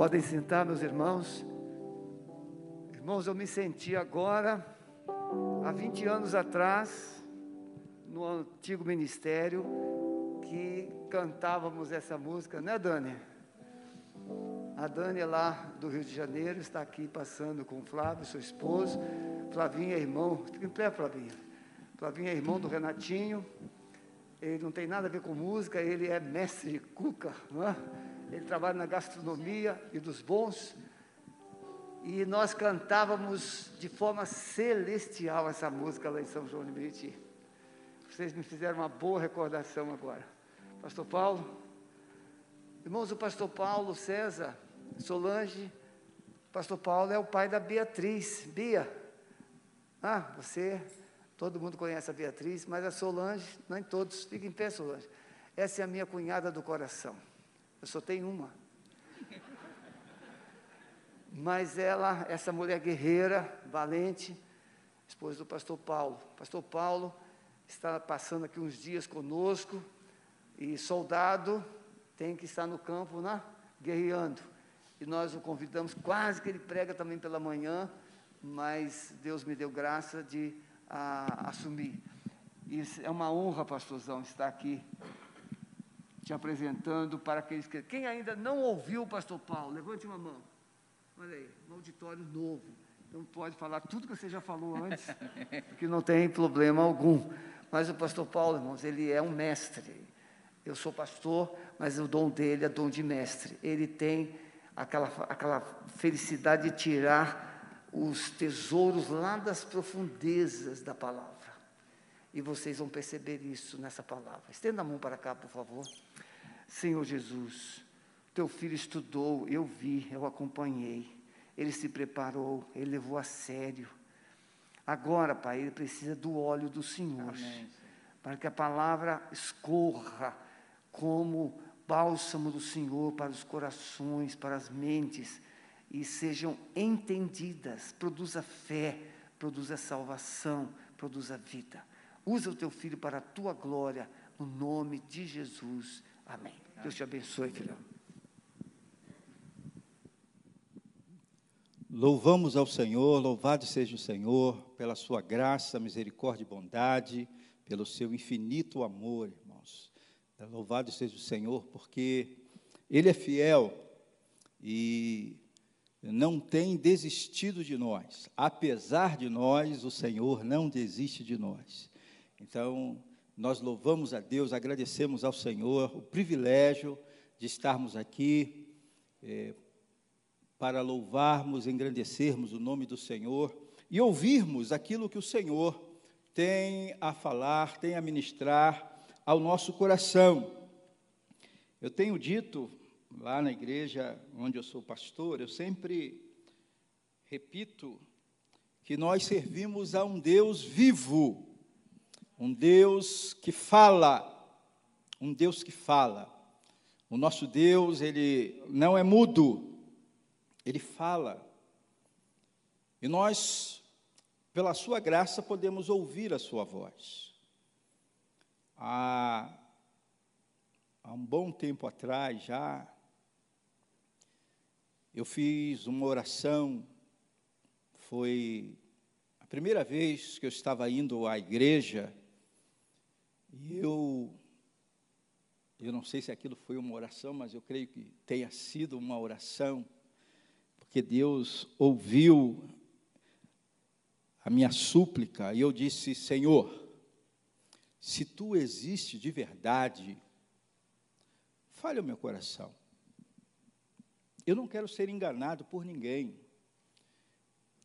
Podem sentar, meus irmãos. Irmãos, eu me senti agora, há 20 anos atrás, no antigo ministério, que cantávamos essa música, né, Dani? A Dani é lá do Rio de Janeiro, está aqui passando com o Flávio, seu esposo. Flavinho é irmão, em pé, Flavinho. Flavinho é irmão do Renatinho. Ele não tem nada a ver com música, ele é mestre de cuca, não é? Ele trabalha na gastronomia e dos bons. E nós cantávamos de forma celestial essa música lá em São João de Meriti. Vocês me fizeram uma boa recordação agora. Pastor Paulo, irmãos, o pastor Paulo César, Solange, pastor Paulo é o pai da Beatriz. Bia, ah, você, todo mundo conhece a Beatriz, mas a Solange, nem todos, fica em pé, Solange. Essa é a minha cunhada do coração. Eu só tenho uma. Mas ela, essa mulher guerreira, valente, esposa do pastor Paulo. Pastor Paulo está passando aqui uns dias conosco e soldado tem que estar no campo, né? guerreando. E nós o convidamos, quase que ele prega também pela manhã, mas Deus me deu graça de a, assumir. E é uma honra, pastorzão, estar aqui te apresentando para aqueles que. Quem ainda não ouviu o pastor Paulo, levante uma mão. Olha aí, um auditório novo. Então pode falar tudo que você já falou antes, que não tem problema algum. Mas o pastor Paulo, irmãos, ele é um mestre. Eu sou pastor, mas o dom dele é dom de mestre. Ele tem aquela, aquela felicidade de tirar os tesouros lá das profundezas da palavra. E vocês vão perceber isso nessa palavra. Estenda a mão para cá, por favor. Senhor Jesus, teu filho estudou, eu vi, eu acompanhei. Ele se preparou, ele levou a sério. Agora, Pai, ele precisa do óleo do Senhor. Amém. Para que a palavra escorra como bálsamo do Senhor para os corações, para as mentes e sejam entendidas. Produza fé, produza salvação, produza vida. Usa o teu filho para a tua glória, no nome de Jesus. Amém. Deus te abençoe, filhão. Louvamos ao Senhor, louvado seja o Senhor pela sua graça, misericórdia e bondade, pelo seu infinito amor, irmãos. Louvado seja o Senhor, porque Ele é fiel e não tem desistido de nós. Apesar de nós, o Senhor não desiste de nós. Então, nós louvamos a Deus, agradecemos ao Senhor o privilégio de estarmos aqui é, para louvarmos, engrandecermos o nome do Senhor e ouvirmos aquilo que o Senhor tem a falar, tem a ministrar ao nosso coração. Eu tenho dito lá na igreja onde eu sou pastor, eu sempre repito que nós servimos a um Deus vivo, um Deus que fala, um Deus que fala. O nosso Deus, ele não é mudo, ele fala. E nós, pela sua graça, podemos ouvir a sua voz. Há, há um bom tempo atrás já, eu fiz uma oração, foi a primeira vez que eu estava indo à igreja, e eu, eu não sei se aquilo foi uma oração, mas eu creio que tenha sido uma oração, porque Deus ouviu a minha súplica, e eu disse: Senhor, se tu existe de verdade, fale o meu coração. Eu não quero ser enganado por ninguém.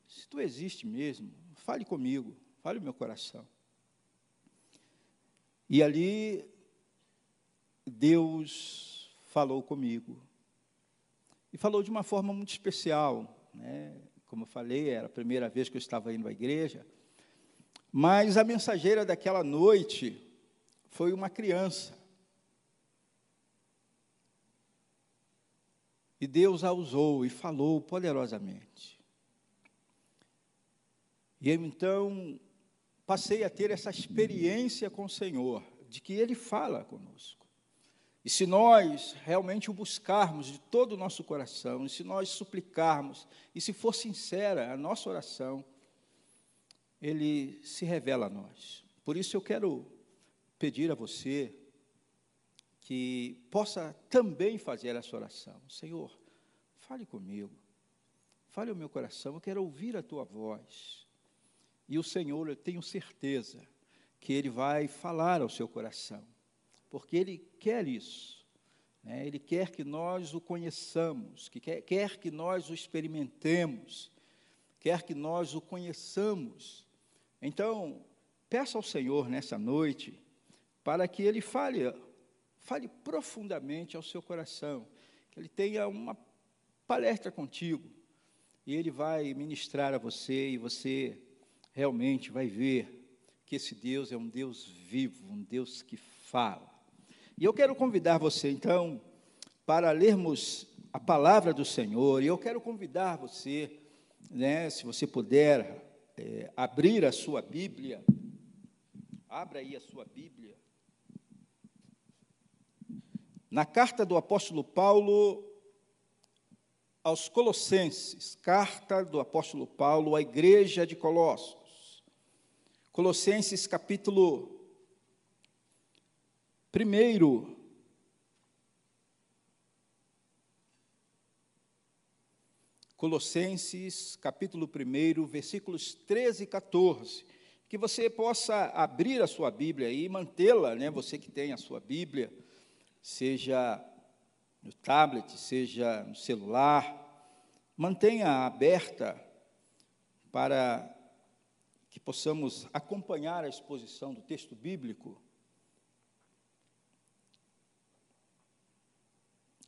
Se tu existe mesmo, fale comigo, fale o meu coração. E ali Deus falou comigo. E falou de uma forma muito especial, né? Como eu falei, era a primeira vez que eu estava indo à igreja. Mas a mensageira daquela noite foi uma criança. E Deus a usou e falou poderosamente. E eu então passei a ter essa experiência com o Senhor, de que Ele fala conosco. E se nós realmente o buscarmos de todo o nosso coração, e se nós suplicarmos, e se for sincera a nossa oração, ele se revela a nós. Por isso eu quero pedir a você que possa também fazer essa oração. Senhor, fale comigo, fale o meu coração, eu quero ouvir a tua voz. E o Senhor, eu tenho certeza que Ele vai falar ao seu coração, porque Ele quer isso. Né? Ele quer que nós o conheçamos, que quer, quer que nós o experimentemos, quer que nós o conheçamos. Então, peça ao Senhor nessa noite para que Ele fale, fale profundamente ao seu coração, que Ele tenha uma palestra contigo, e Ele vai ministrar a você, e você realmente vai ver que esse Deus é um Deus vivo, um Deus que fala. E eu quero convidar você, então, para lermos a palavra do Senhor, e eu quero convidar você, né, se você puder, é, abrir a sua Bíblia, abra aí a sua Bíblia, na carta do apóstolo Paulo aos Colossenses, carta do apóstolo Paulo à igreja de Colossos. Colossenses capítulo 1. Colossenses capítulo 1, versículos 13 e 14. Que você possa abrir a sua Bíblia e mantê-la, né? Você que tem a sua Bíblia, seja no tablet, seja no celular, mantenha aberta para que possamos acompanhar a exposição do texto bíblico,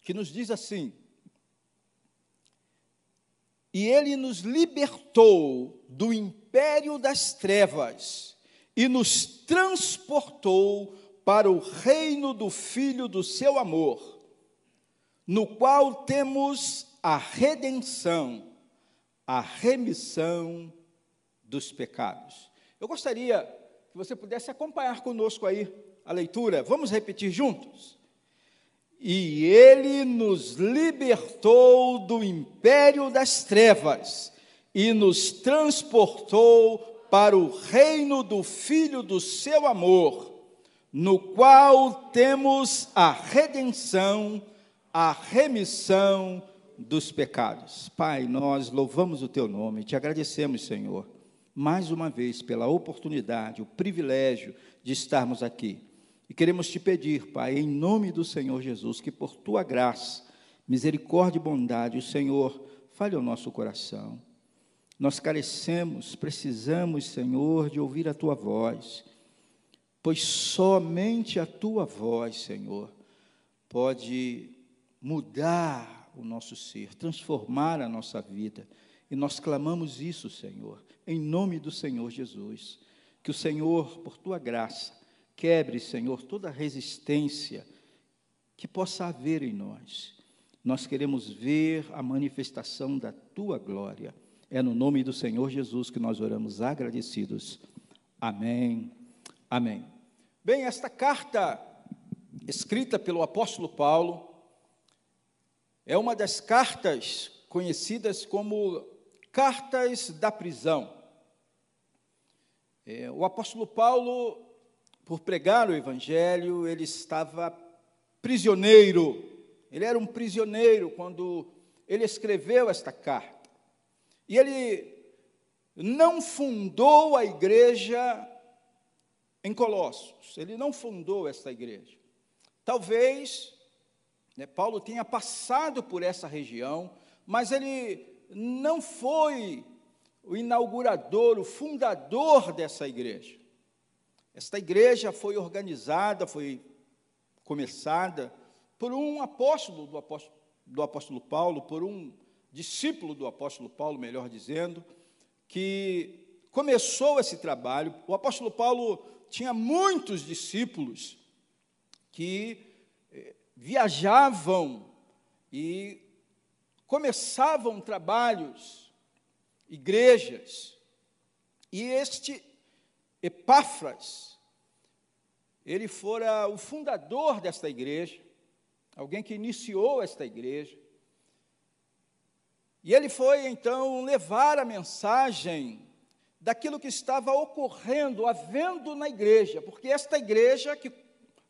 que nos diz assim: E ele nos libertou do império das trevas e nos transportou para o reino do Filho do seu amor, no qual temos a redenção, a remissão dos pecados. Eu gostaria que você pudesse acompanhar conosco aí a leitura. Vamos repetir juntos? E ele nos libertou do império das trevas e nos transportou para o reino do Filho do seu amor, no qual temos a redenção, a remissão dos pecados. Pai, nós louvamos o teu nome, te agradecemos, Senhor mais uma vez pela oportunidade, o privilégio de estarmos aqui. E queremos te pedir, Pai, em nome do Senhor Jesus, que por tua graça, misericórdia e bondade, o Senhor fale ao nosso coração. Nós carecemos, precisamos, Senhor, de ouvir a tua voz, pois somente a tua voz, Senhor, pode mudar o nosso ser, transformar a nossa vida. E nós clamamos isso, Senhor em nome do Senhor Jesus. Que o Senhor, por tua graça, quebre, Senhor, toda resistência que possa haver em nós. Nós queremos ver a manifestação da tua glória. É no nome do Senhor Jesus que nós oramos agradecidos. Amém. Amém. Bem, esta carta escrita pelo apóstolo Paulo é uma das cartas conhecidas como cartas da prisão. É, o apóstolo Paulo, por pregar o evangelho, ele estava prisioneiro. Ele era um prisioneiro quando ele escreveu esta carta. E ele não fundou a igreja em Colossos. Ele não fundou essa igreja. Talvez né, Paulo tenha passado por essa região, mas ele não foi o inaugurador, o fundador dessa igreja. Esta igreja foi organizada, foi começada por um apóstolo do apóstolo, do apóstolo Paulo, por um discípulo do apóstolo Paulo, melhor dizendo, que começou esse trabalho. O apóstolo Paulo tinha muitos discípulos que eh, viajavam e começavam trabalhos igrejas. E este Epáfras, ele fora o fundador desta igreja, alguém que iniciou esta igreja. E ele foi então levar a mensagem daquilo que estava ocorrendo, havendo na igreja, porque esta igreja que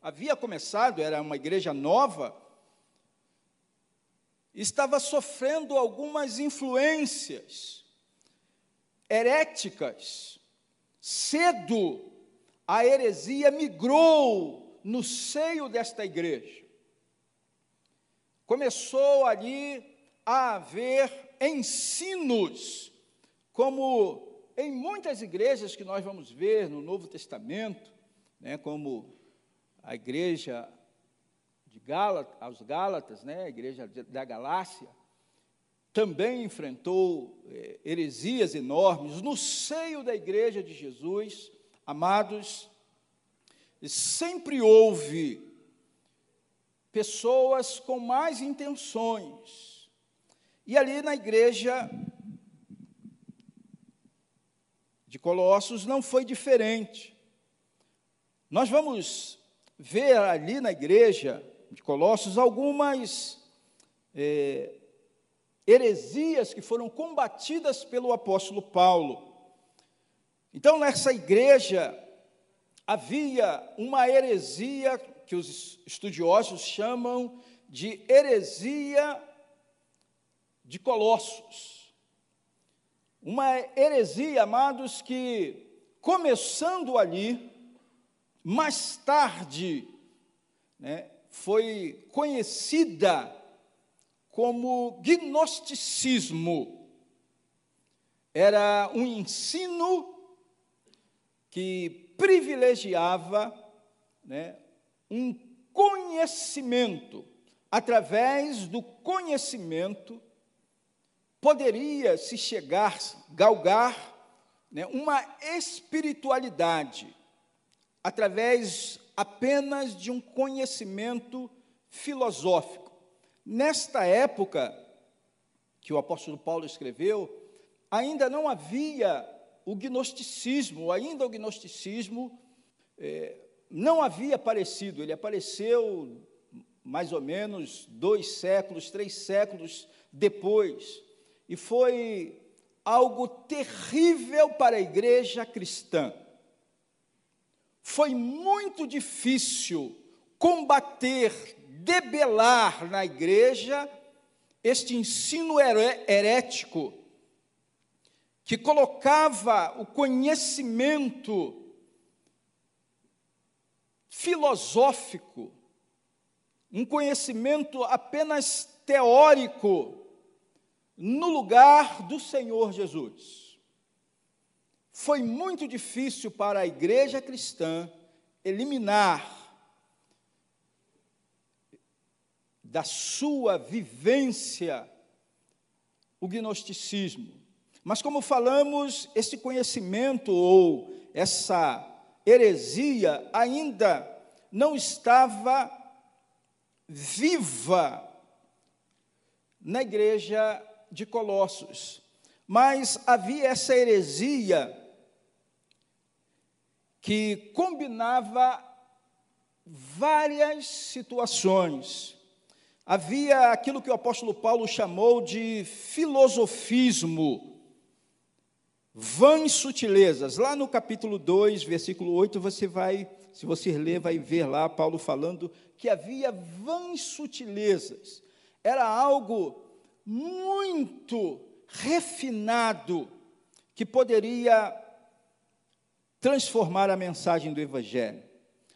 havia começado, era uma igreja nova, estava sofrendo algumas influências heréticas. Cedo, a heresia migrou no seio desta igreja. Começou ali a haver ensinos, como em muitas igrejas que nós vamos ver no Novo Testamento, né, como a igreja de Gálatas, aos Gálatas, né, a igreja da Galácia, também enfrentou eh, heresias enormes no seio da igreja de Jesus, amados, sempre houve pessoas com mais intenções. E ali na igreja de Colossos não foi diferente. Nós vamos ver ali na igreja de Colossos algumas é, heresias que foram combatidas pelo apóstolo Paulo. Então, nessa igreja, havia uma heresia que os estudiosos chamam de heresia de Colossos. Uma heresia, amados, que começando ali, mais tarde, né, foi conhecida como gnosticismo. Era um ensino que privilegiava né, um conhecimento. Através do conhecimento, poderia se chegar, galgar né, uma espiritualidade, através apenas de um conhecimento filosófico. Nesta época que o apóstolo Paulo escreveu, ainda não havia o gnosticismo, ainda o gnosticismo é, não havia aparecido, ele apareceu mais ou menos dois séculos, três séculos depois, e foi algo terrível para a igreja cristã. Foi muito difícil combater, debelar na igreja este ensino herético que colocava o conhecimento filosófico, um conhecimento apenas teórico, no lugar do Senhor Jesus. Foi muito difícil para a igreja cristã eliminar da sua vivência o gnosticismo. Mas, como falamos, esse conhecimento ou essa heresia ainda não estava viva na igreja de Colossos. Mas havia essa heresia que combinava várias situações. Havia aquilo que o apóstolo Paulo chamou de filosofismo vãs sutilezas. Lá no capítulo 2, versículo 8, você vai, se você ler, vai ver lá Paulo falando que havia vãs sutilezas. Era algo muito refinado que poderia transformar a mensagem do evangelho.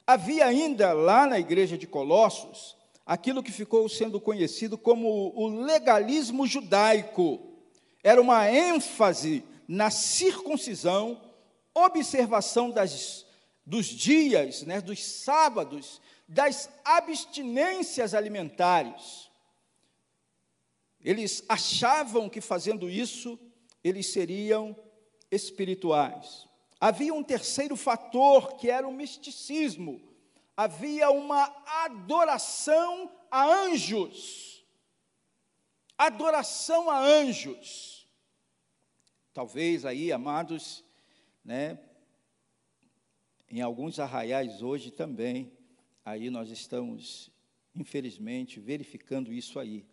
Havia ainda lá na igreja de Colossos aquilo que ficou sendo conhecido como o legalismo judaico. Era uma ênfase na circuncisão, observação das, dos dias, né, dos sábados, das abstinências alimentares. Eles achavam que fazendo isso, eles seriam espirituais. Havia um terceiro fator, que era o misticismo. Havia uma adoração a anjos. Adoração a anjos. Talvez aí, amados, né, em alguns arraiais hoje também, aí nós estamos infelizmente, verificando isso aí.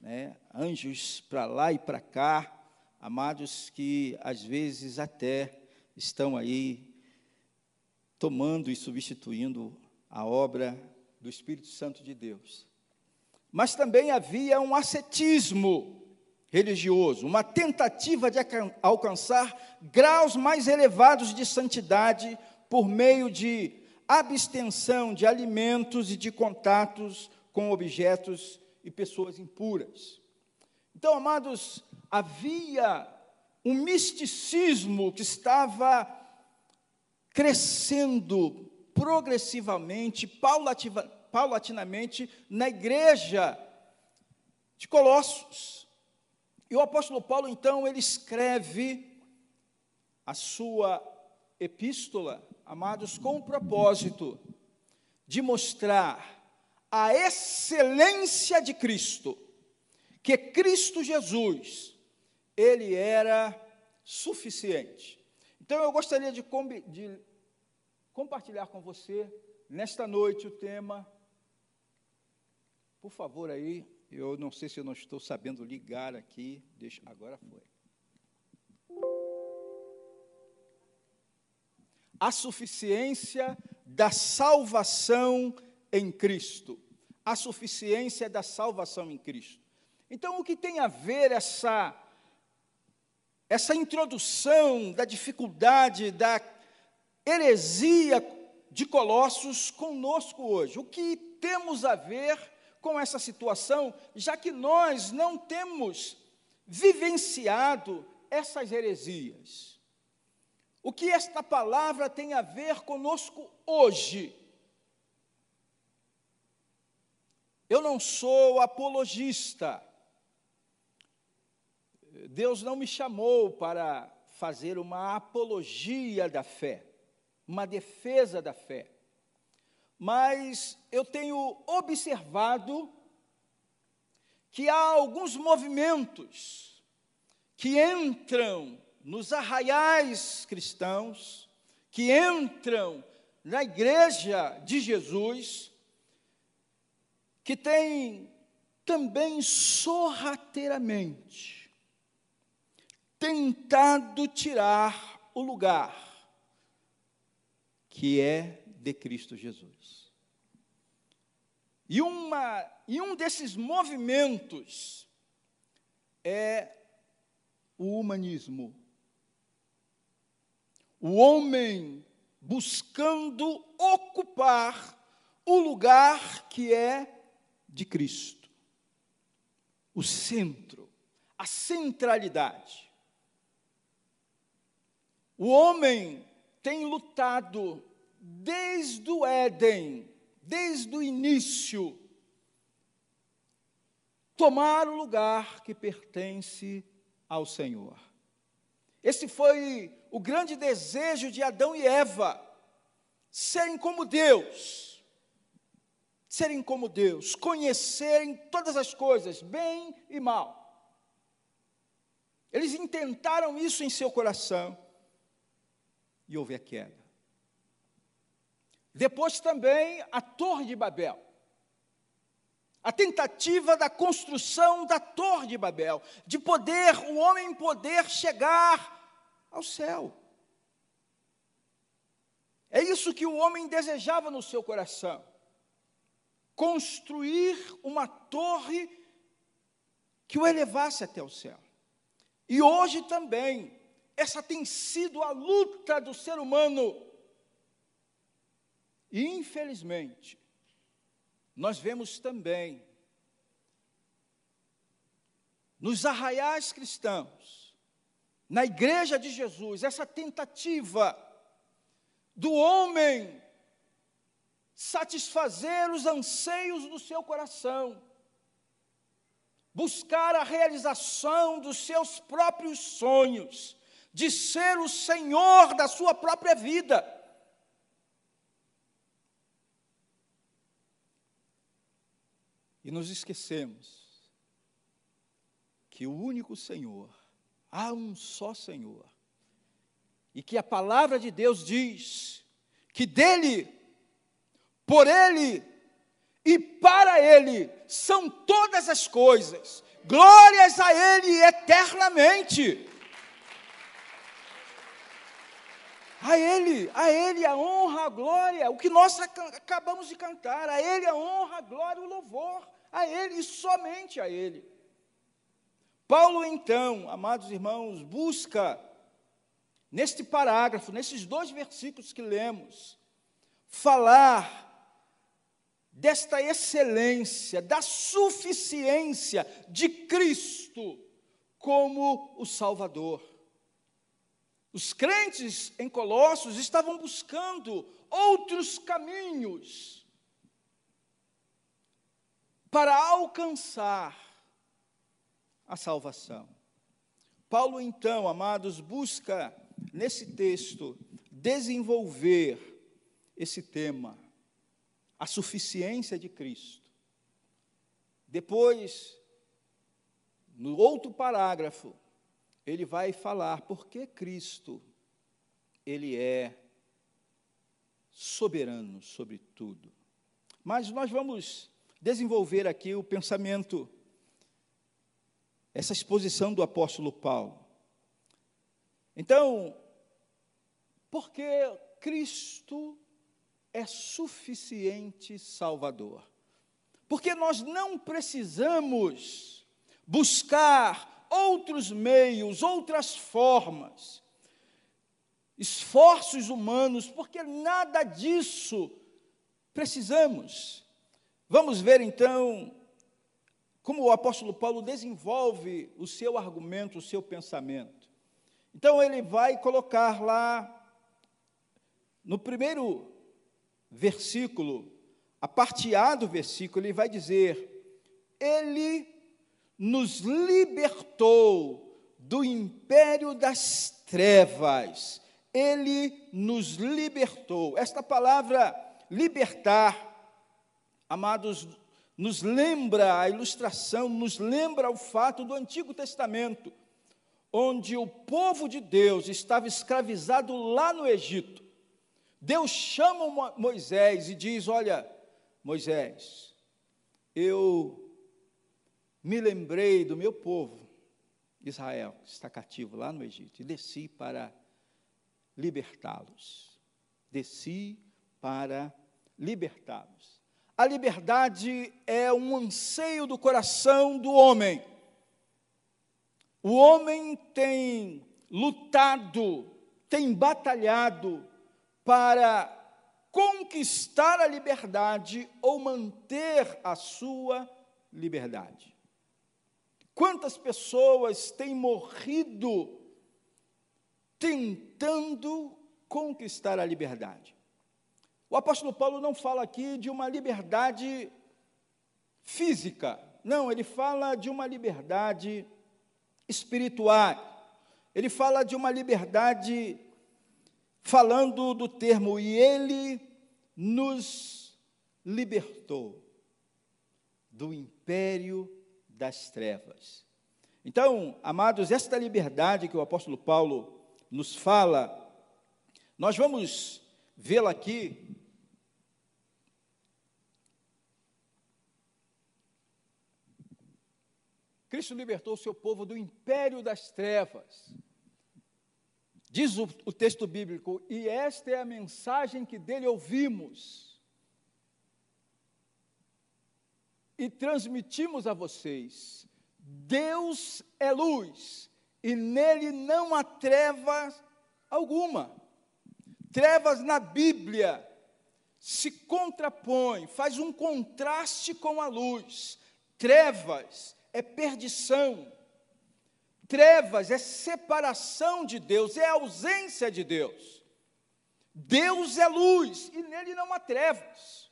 Né? Anjos para lá e para cá, amados que às vezes até estão aí tomando e substituindo a obra do Espírito Santo de Deus. Mas também havia um ascetismo religioso, uma tentativa de alcançar graus mais elevados de santidade por meio de abstenção de alimentos e de contatos com objetos e pessoas impuras. Então, amados, havia um misticismo que estava crescendo progressivamente, paulatinamente, na igreja de Colossos. E o apóstolo Paulo, então, ele escreve a sua epístola, amados, com o propósito de mostrar a excelência de Cristo, que Cristo Jesus, ele era suficiente. Então eu gostaria de, de compartilhar com você nesta noite o tema. Por favor, aí, eu não sei se eu não estou sabendo ligar aqui. Deixa, agora foi. A suficiência da salvação em Cristo. A suficiência da salvação em Cristo. Então, o que tem a ver essa essa introdução da dificuldade da heresia de Colossos conosco hoje. O que temos a ver com essa situação, já que nós não temos vivenciado essas heresias? O que esta palavra tem a ver conosco hoje? Eu não sou apologista. Deus não me chamou para fazer uma apologia da fé uma defesa da fé. Mas eu tenho observado que há alguns movimentos que entram nos arraiais cristãos, que entram na igreja de Jesus, que têm também sorrateiramente tentado tirar o lugar que é de Cristo Jesus. E, uma, e um desses movimentos é o humanismo. O homem buscando ocupar o lugar que é de Cristo. O centro, a centralidade. O homem tem lutado desde o Éden, desde o início, tomar o lugar que pertence ao Senhor. Esse foi o grande desejo de Adão e Eva, serem como Deus, serem como Deus, conhecerem todas as coisas, bem e mal. Eles intentaram isso em seu coração e houve a queda. Depois também a Torre de Babel. A tentativa da construção da Torre de Babel, de poder, o homem poder chegar ao céu. É isso que o homem desejava no seu coração. Construir uma torre que o elevasse até o céu. E hoje também, essa tem sido a luta do ser humano. Infelizmente, nós vemos também nos arraiais cristãos, na igreja de Jesus, essa tentativa do homem satisfazer os anseios do seu coração, buscar a realização dos seus próprios sonhos, de ser o senhor da sua própria vida. E nos esquecemos que o único Senhor, há um só Senhor, e que a palavra de Deus diz que dele, por ele e para Ele são todas as coisas, glórias a Ele eternamente. A Ele, a Ele a honra, a glória, o que nós acabamos de cantar, a Ele a honra, a glória, o louvor, a Ele e somente a Ele. Paulo, então, amados irmãos, busca, neste parágrafo, nesses dois versículos que lemos, falar desta excelência, da suficiência de Cristo como o Salvador. Os crentes em Colossos estavam buscando outros caminhos para alcançar a salvação. Paulo, então, amados, busca nesse texto desenvolver esse tema, a suficiência de Cristo. Depois, no outro parágrafo, ele vai falar por que Cristo ele é soberano sobre tudo. Mas nós vamos desenvolver aqui o pensamento essa exposição do apóstolo Paulo. Então, porque Cristo é suficiente Salvador. Porque nós não precisamos buscar outros meios, outras formas, esforços humanos, porque nada disso precisamos. Vamos ver então como o apóstolo Paulo desenvolve o seu argumento, o seu pensamento. Então ele vai colocar lá no primeiro versículo, a parte A do versículo, ele vai dizer: Ele nos libertou do império das trevas. Ele nos libertou. Esta palavra libertar, amados, nos lembra a ilustração, nos lembra o fato do Antigo Testamento, onde o povo de Deus estava escravizado lá no Egito. Deus chama Moisés e diz: Olha, Moisés, eu me lembrei do meu povo, Israel, que está cativo lá no Egito, e desci para libertá-los. Desci para libertá-los. A liberdade é um anseio do coração do homem. O homem tem lutado, tem batalhado para conquistar a liberdade ou manter a sua liberdade. Quantas pessoas têm morrido tentando conquistar a liberdade? O apóstolo Paulo não fala aqui de uma liberdade física, não, ele fala de uma liberdade espiritual. Ele fala de uma liberdade falando do termo e ele nos libertou do império das trevas. Então, amados, esta liberdade que o apóstolo Paulo nos fala, nós vamos vê-la aqui Cristo libertou o seu povo do império das trevas. Diz o, o, texto bíblico, e esta é a mensagem que dele ouvimos. E transmitimos a vocês: Deus é luz e nele não há trevas alguma. Trevas na Bíblia se contrapõe, faz um contraste com a luz. Trevas é perdição. Trevas é separação de Deus, é ausência de Deus. Deus é luz e nele não há trevas.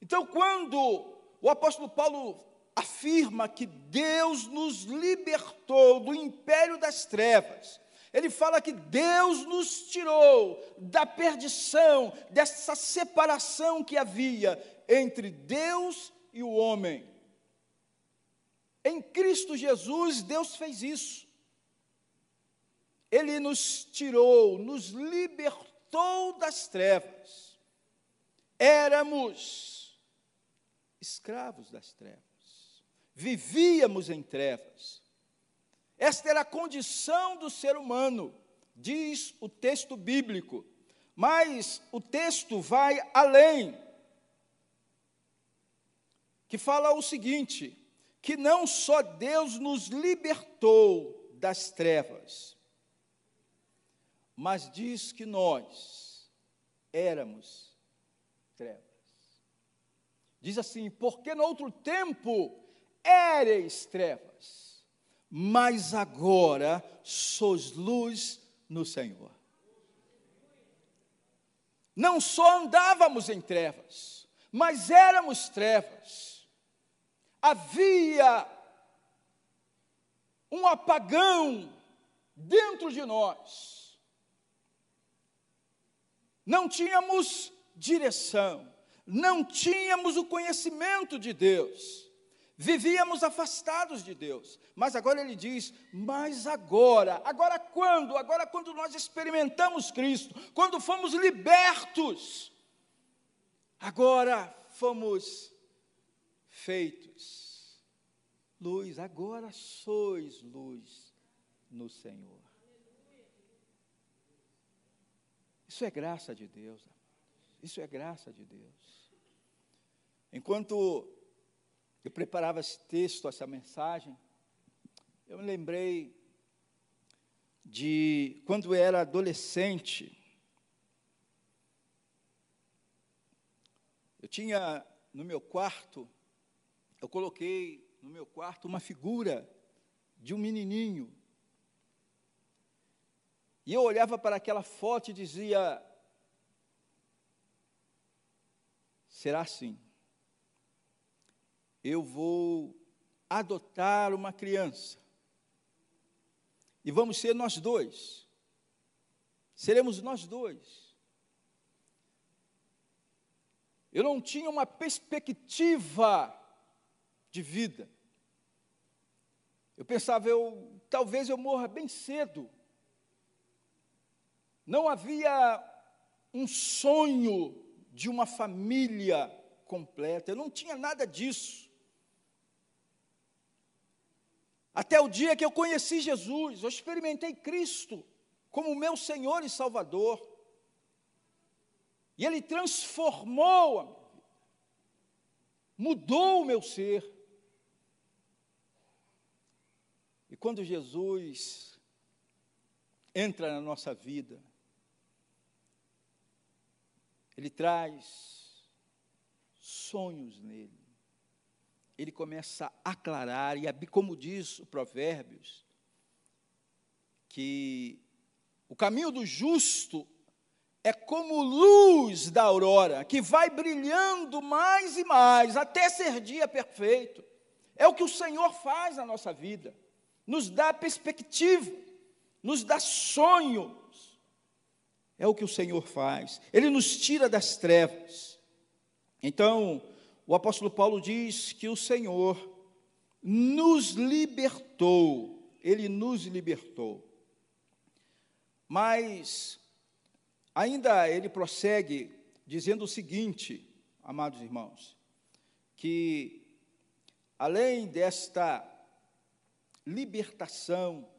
Então, quando o apóstolo Paulo afirma que Deus nos libertou do império das trevas. Ele fala que Deus nos tirou da perdição, dessa separação que havia entre Deus e o homem. Em Cristo Jesus, Deus fez isso. Ele nos tirou, nos libertou das trevas. Éramos escravos das trevas. Vivíamos em trevas. Esta era a condição do ser humano, diz o texto bíblico. Mas o texto vai além, que fala o seguinte: que não só Deus nos libertou das trevas, mas diz que nós éramos trevas. Diz assim: porque no outro tempo éreis trevas, mas agora sois luz no Senhor. Não só andávamos em trevas, mas éramos trevas. Havia um apagão dentro de nós. Não tínhamos direção, não tínhamos o conhecimento de Deus. Vivíamos afastados de Deus, mas agora ele diz: mas agora, agora quando? Agora, quando nós experimentamos Cristo, quando fomos libertos, agora fomos feitos luz, agora sois luz no Senhor. Isso é graça de Deus, isso é graça de Deus. Enquanto eu preparava esse texto, essa mensagem, eu me lembrei de quando eu era adolescente. Eu tinha no meu quarto, eu coloquei no meu quarto uma figura de um menininho. E eu olhava para aquela foto e dizia: será assim? Eu vou adotar uma criança. E vamos ser nós dois. Seremos nós dois. Eu não tinha uma perspectiva de vida. Eu pensava, eu, talvez eu morra bem cedo. Não havia um sonho de uma família completa. Eu não tinha nada disso. Até o dia que eu conheci Jesus, eu experimentei Cristo como meu Senhor e Salvador. E Ele transformou a minha vida, mudou o meu ser. E quando Jesus entra na nossa vida, Ele traz sonhos nele ele começa a aclarar, e como diz o Provérbios, que o caminho do justo é como luz da aurora, que vai brilhando mais e mais, até ser dia perfeito. É o que o Senhor faz na nossa vida, nos dá perspectiva, nos dá sonhos. É o que o Senhor faz, Ele nos tira das trevas. Então, o apóstolo Paulo diz que o Senhor nos libertou, ele nos libertou. Mas ainda ele prossegue dizendo o seguinte, amados irmãos, que além desta libertação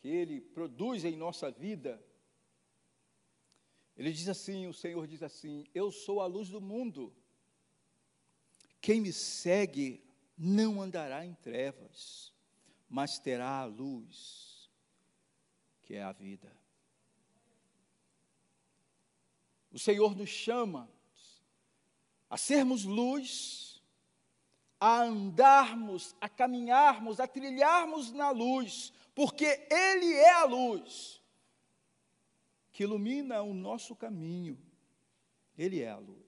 que ele produz em nossa vida, ele diz assim, o Senhor diz assim: Eu sou a luz do mundo. Quem me segue não andará em trevas, mas terá a luz, que é a vida. O Senhor nos chama a sermos luz, a andarmos, a caminharmos, a trilharmos na luz, porque Ele é a luz que ilumina o nosso caminho. Ele é a luz.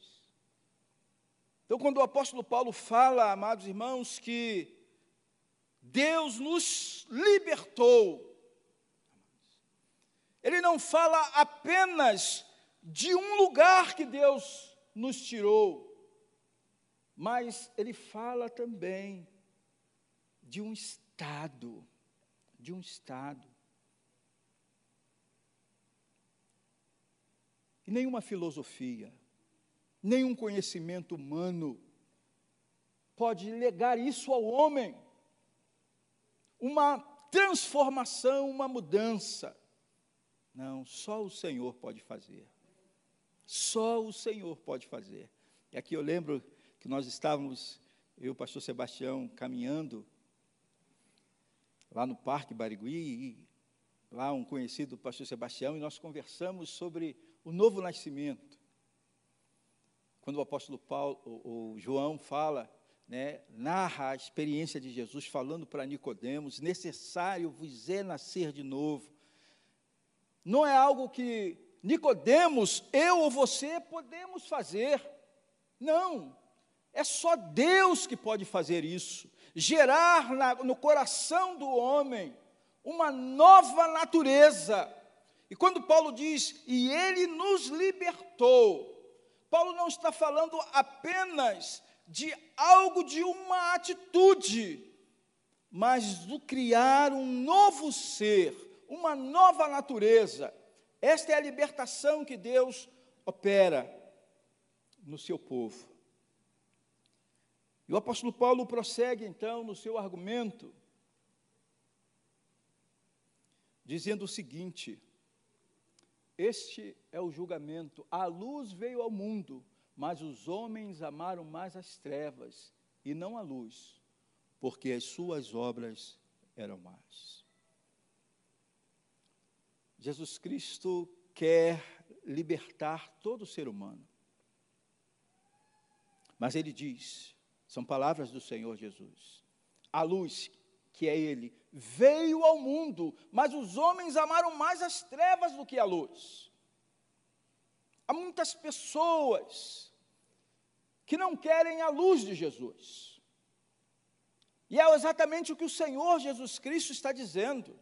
Então, quando o apóstolo Paulo fala, amados irmãos, que Deus nos libertou, ele não fala apenas de um lugar que Deus nos tirou, mas ele fala também de um estado, de um estado. E nenhuma filosofia, nenhum conhecimento humano pode legar isso ao homem. Uma transformação, uma mudança. Não, só o Senhor pode fazer. Só o Senhor pode fazer. E aqui eu lembro que nós estávamos, eu e o pastor Sebastião, caminhando lá no Parque Barigui, e lá um conhecido do pastor Sebastião, e nós conversamos sobre o novo nascimento. Quando o apóstolo Paulo, o, o João fala, né, narra a experiência de Jesus falando para Nicodemos, necessário vos é nascer de novo. Não é algo que Nicodemos, eu ou você podemos fazer. Não. É só Deus que pode fazer isso. Gerar na, no coração do homem uma nova natureza. E quando Paulo diz, e ele nos libertou, Paulo não está falando apenas de algo, de uma atitude, mas do criar um novo ser, uma nova natureza. Esta é a libertação que Deus opera no seu povo. E o apóstolo Paulo prossegue então no seu argumento, dizendo o seguinte: Este é o julgamento. A luz veio ao mundo, mas os homens amaram mais as trevas e não a luz, porque as suas obras eram más. Jesus Cristo quer libertar todo ser humano. Mas ele diz: são palavras do Senhor Jesus. A luz, que é Ele, veio ao mundo, mas os homens amaram mais as trevas do que a luz. Há muitas pessoas que não querem a luz de Jesus. E é exatamente o que o Senhor Jesus Cristo está dizendo.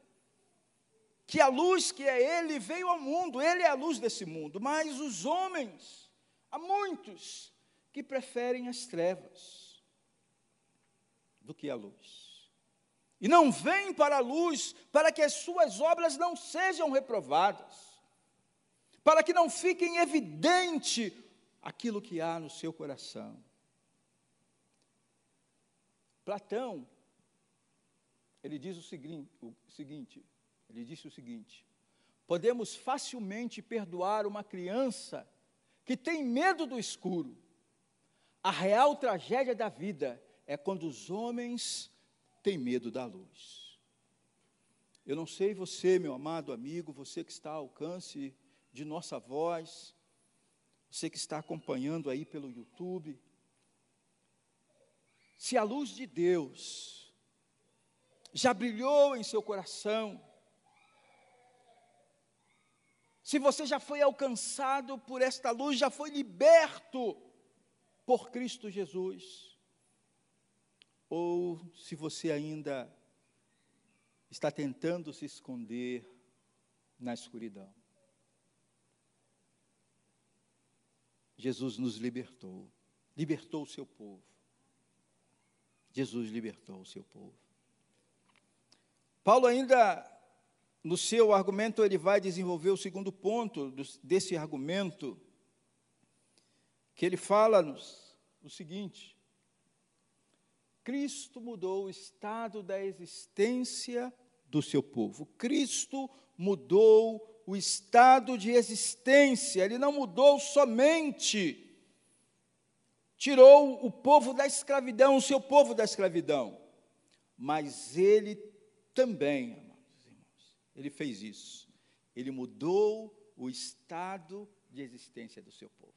Que a luz que é Ele veio ao mundo, Ele é a luz desse mundo, mas os homens, há muitos que preferem as trevas do que a luz. E não vem para a luz para que as suas obras não sejam reprovadas, para que não fiquem evidente aquilo que há no seu coração. Platão, ele diz o seguinte, o seguinte, ele disse o seguinte: podemos facilmente perdoar uma criança que tem medo do escuro. A real tragédia da vida é quando os homens têm medo da luz. Eu não sei você, meu amado amigo, você que está ao alcance de nossa voz, você que está acompanhando aí pelo YouTube, se a luz de Deus já brilhou em seu coração, se você já foi alcançado por esta luz, já foi liberto por Cristo Jesus, ou se você ainda está tentando se esconder na escuridão. Jesus nos libertou, libertou o seu povo. Jesus libertou o seu povo. Paulo ainda, no seu argumento, ele vai desenvolver o segundo ponto desse argumento, que ele fala-nos o seguinte: Cristo mudou o estado da existência do seu povo. Cristo mudou o estado de existência, ele não mudou somente, tirou o povo da escravidão, o seu povo da escravidão, mas ele também, amados irmãos, ele fez isso. Ele mudou o estado de existência do seu povo.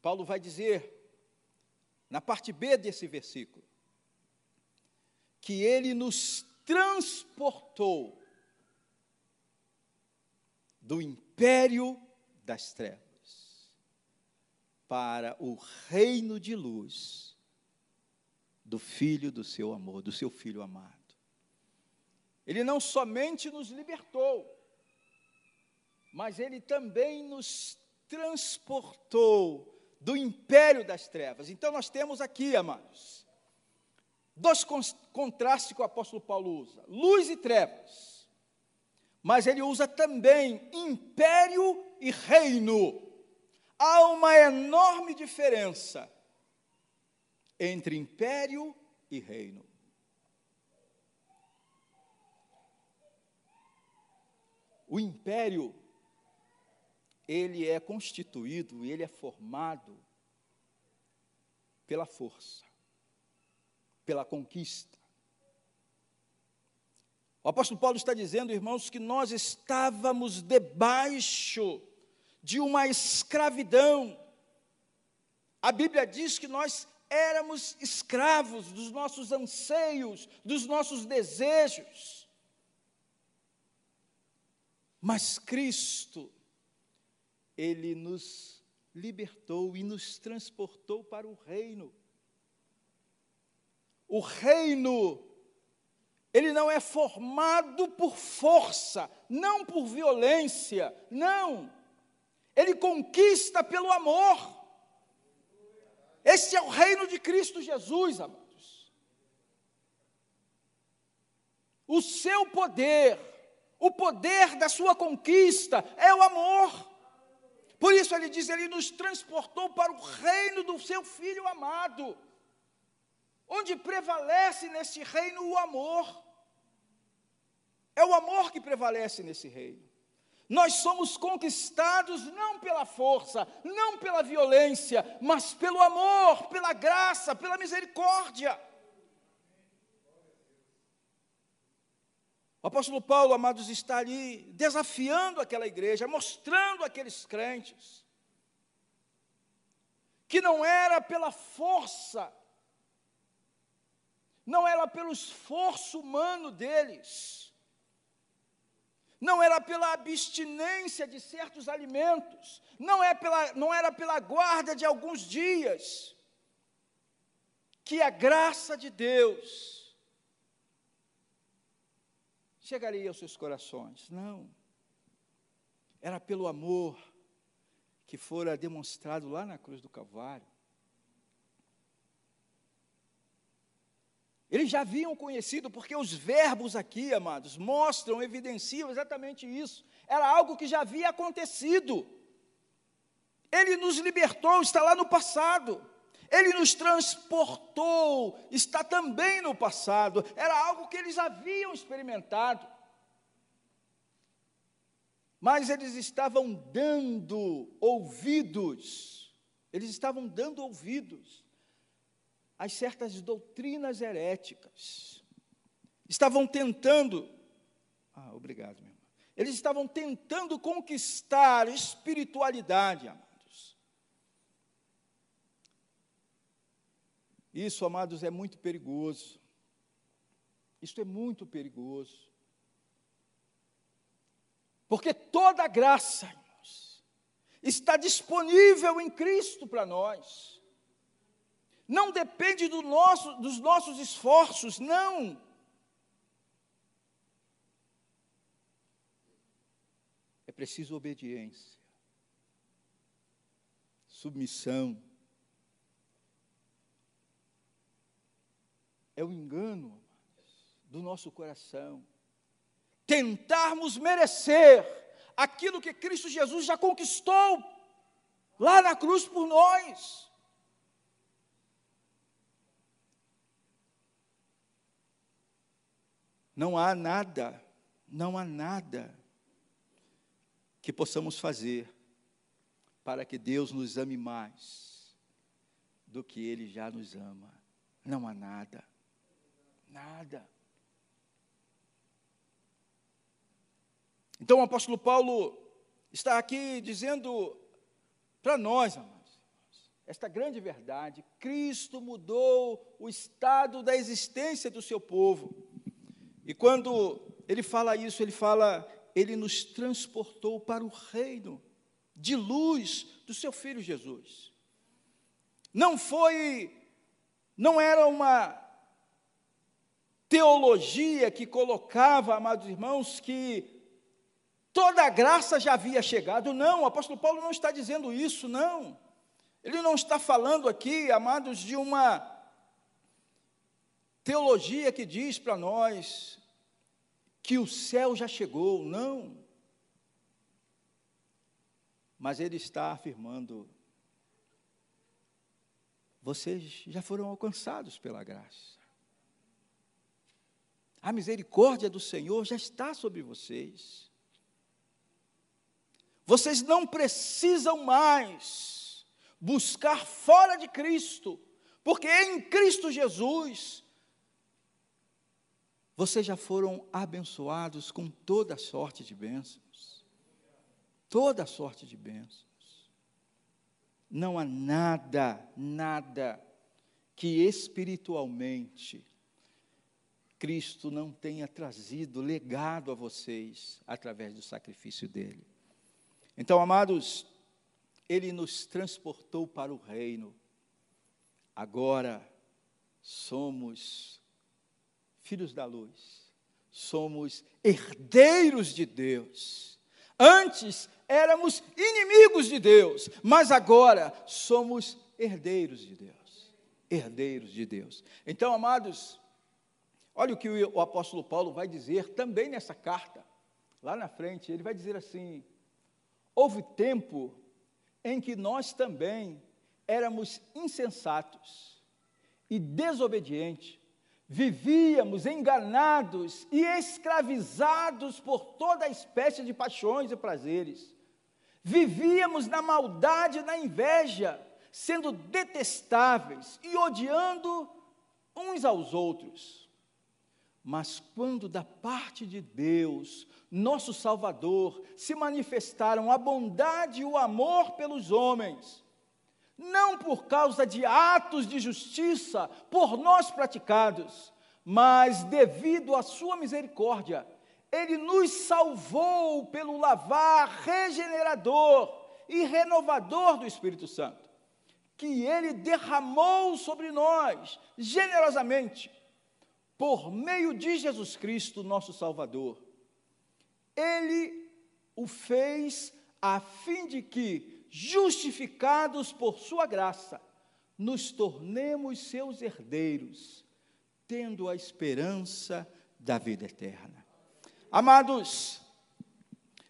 Paulo vai dizer, na parte B desse versículo, que ele nos transportou do império das trevas para o reino de luz do filho do seu amor, do seu filho amado. Ele não somente nos libertou, mas ele também nos transportou do império das trevas. Então nós temos aqui, amados, dois contrastes que o apóstolo Paulo usa: luz e trevas. Mas ele usa também império e reino. Há uma enorme diferença entre império e reino. O império, ele é constituído, ele é formado pela força, pela conquista. O apóstolo Paulo está dizendo, irmãos, que nós estávamos debaixo de uma escravidão. A Bíblia diz que nós éramos escravos dos nossos anseios, dos nossos desejos. Mas Cristo, Ele nos libertou e nos transportou para o reino. O reino, ele não é formado por força, não por violência, não. Ele conquista pelo amor. Este é o reino de Cristo Jesus, amados. O seu poder, o poder da sua conquista é o amor. Por isso ele diz: Ele nos transportou para o reino do seu Filho amado, onde prevalece nesse reino o amor. É o amor que prevalece nesse reino. Nós somos conquistados não pela força, não pela violência, mas pelo amor, pela graça, pela misericórdia. O apóstolo Paulo, amados, está ali desafiando aquela igreja, mostrando aqueles crentes que não era pela força, não era pelo esforço humano deles, não era pela abstinência de certos alimentos, não, é pela, não era pela guarda de alguns dias, que a graça de Deus chegaria aos seus corações. Não. Era pelo amor que fora demonstrado lá na cruz do Calvário. Eles já haviam conhecido, porque os verbos aqui, amados, mostram, evidenciam exatamente isso. Era algo que já havia acontecido. Ele nos libertou, está lá no passado. Ele nos transportou, está também no passado. Era algo que eles haviam experimentado. Mas eles estavam dando ouvidos, eles estavam dando ouvidos as certas doutrinas heréticas. Estavam tentando, ah, obrigado, meu irmão. Eles estavam tentando conquistar espiritualidade, amados. Isso, amados, é muito perigoso. Isso é muito perigoso. Porque toda graça, irmãos, está disponível em Cristo para nós não depende do nosso, dos nossos esforços, não. É preciso obediência, submissão. É o engano do nosso coração. Tentarmos merecer aquilo que Cristo Jesus já conquistou lá na cruz por nós. Não há nada, não há nada que possamos fazer para que Deus nos ame mais do que Ele já nos ama. Não há nada, nada. Então o apóstolo Paulo está aqui dizendo para nós, amados, esta grande verdade: Cristo mudou o estado da existência do seu povo. E quando ele fala isso, ele fala, ele nos transportou para o reino de luz do seu filho Jesus. Não foi, não era uma teologia que colocava, amados irmãos, que toda a graça já havia chegado. Não, o apóstolo Paulo não está dizendo isso, não. Ele não está falando aqui, amados, de uma teologia que diz para nós que o céu já chegou, não. Mas ele está afirmando: vocês já foram alcançados pela graça. A misericórdia do Senhor já está sobre vocês. Vocês não precisam mais buscar fora de Cristo, porque em Cristo Jesus vocês já foram abençoados com toda sorte de bênçãos. Toda sorte de bênçãos. Não há nada, nada que espiritualmente Cristo não tenha trazido legado a vocês através do sacrifício dele. Então, amados, ele nos transportou para o reino. Agora somos filhos da luz, somos herdeiros de Deus. Antes éramos inimigos de Deus, mas agora somos herdeiros de Deus. Herdeiros de Deus. Então, amados, olha o que o apóstolo Paulo vai dizer também nessa carta, lá na frente, ele vai dizer assim: houve tempo em que nós também éramos insensatos e desobedientes, vivíamos enganados e escravizados por toda espécie de paixões e prazeres. Vivíamos na maldade e na inveja, sendo detestáveis e odiando uns aos outros. Mas quando da parte de Deus, nosso Salvador, se manifestaram a bondade e o amor pelos homens, não por causa de atos de justiça por nós praticados, mas devido à sua misericórdia, ele nos salvou pelo lavar regenerador e renovador do Espírito Santo, que ele derramou sobre nós generosamente, por meio de Jesus Cristo, nosso Salvador. Ele o fez a fim de que, justificados por Sua graça, nos tornemos seus herdeiros, tendo a esperança da vida eterna. Amados,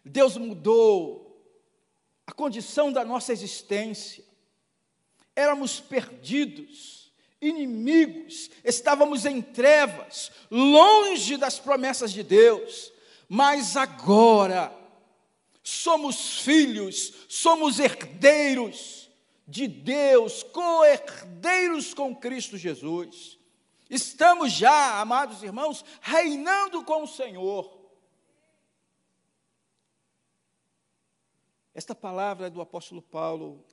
Deus mudou a condição da nossa existência. Éramos perdidos, inimigos, estávamos em trevas, longe das promessas de Deus, mas agora somos filhos, somos herdeiros de Deus, co-herdeiros com Cristo Jesus. Estamos já, amados irmãos, reinando com o Senhor. Esta palavra é do apóstolo Paulo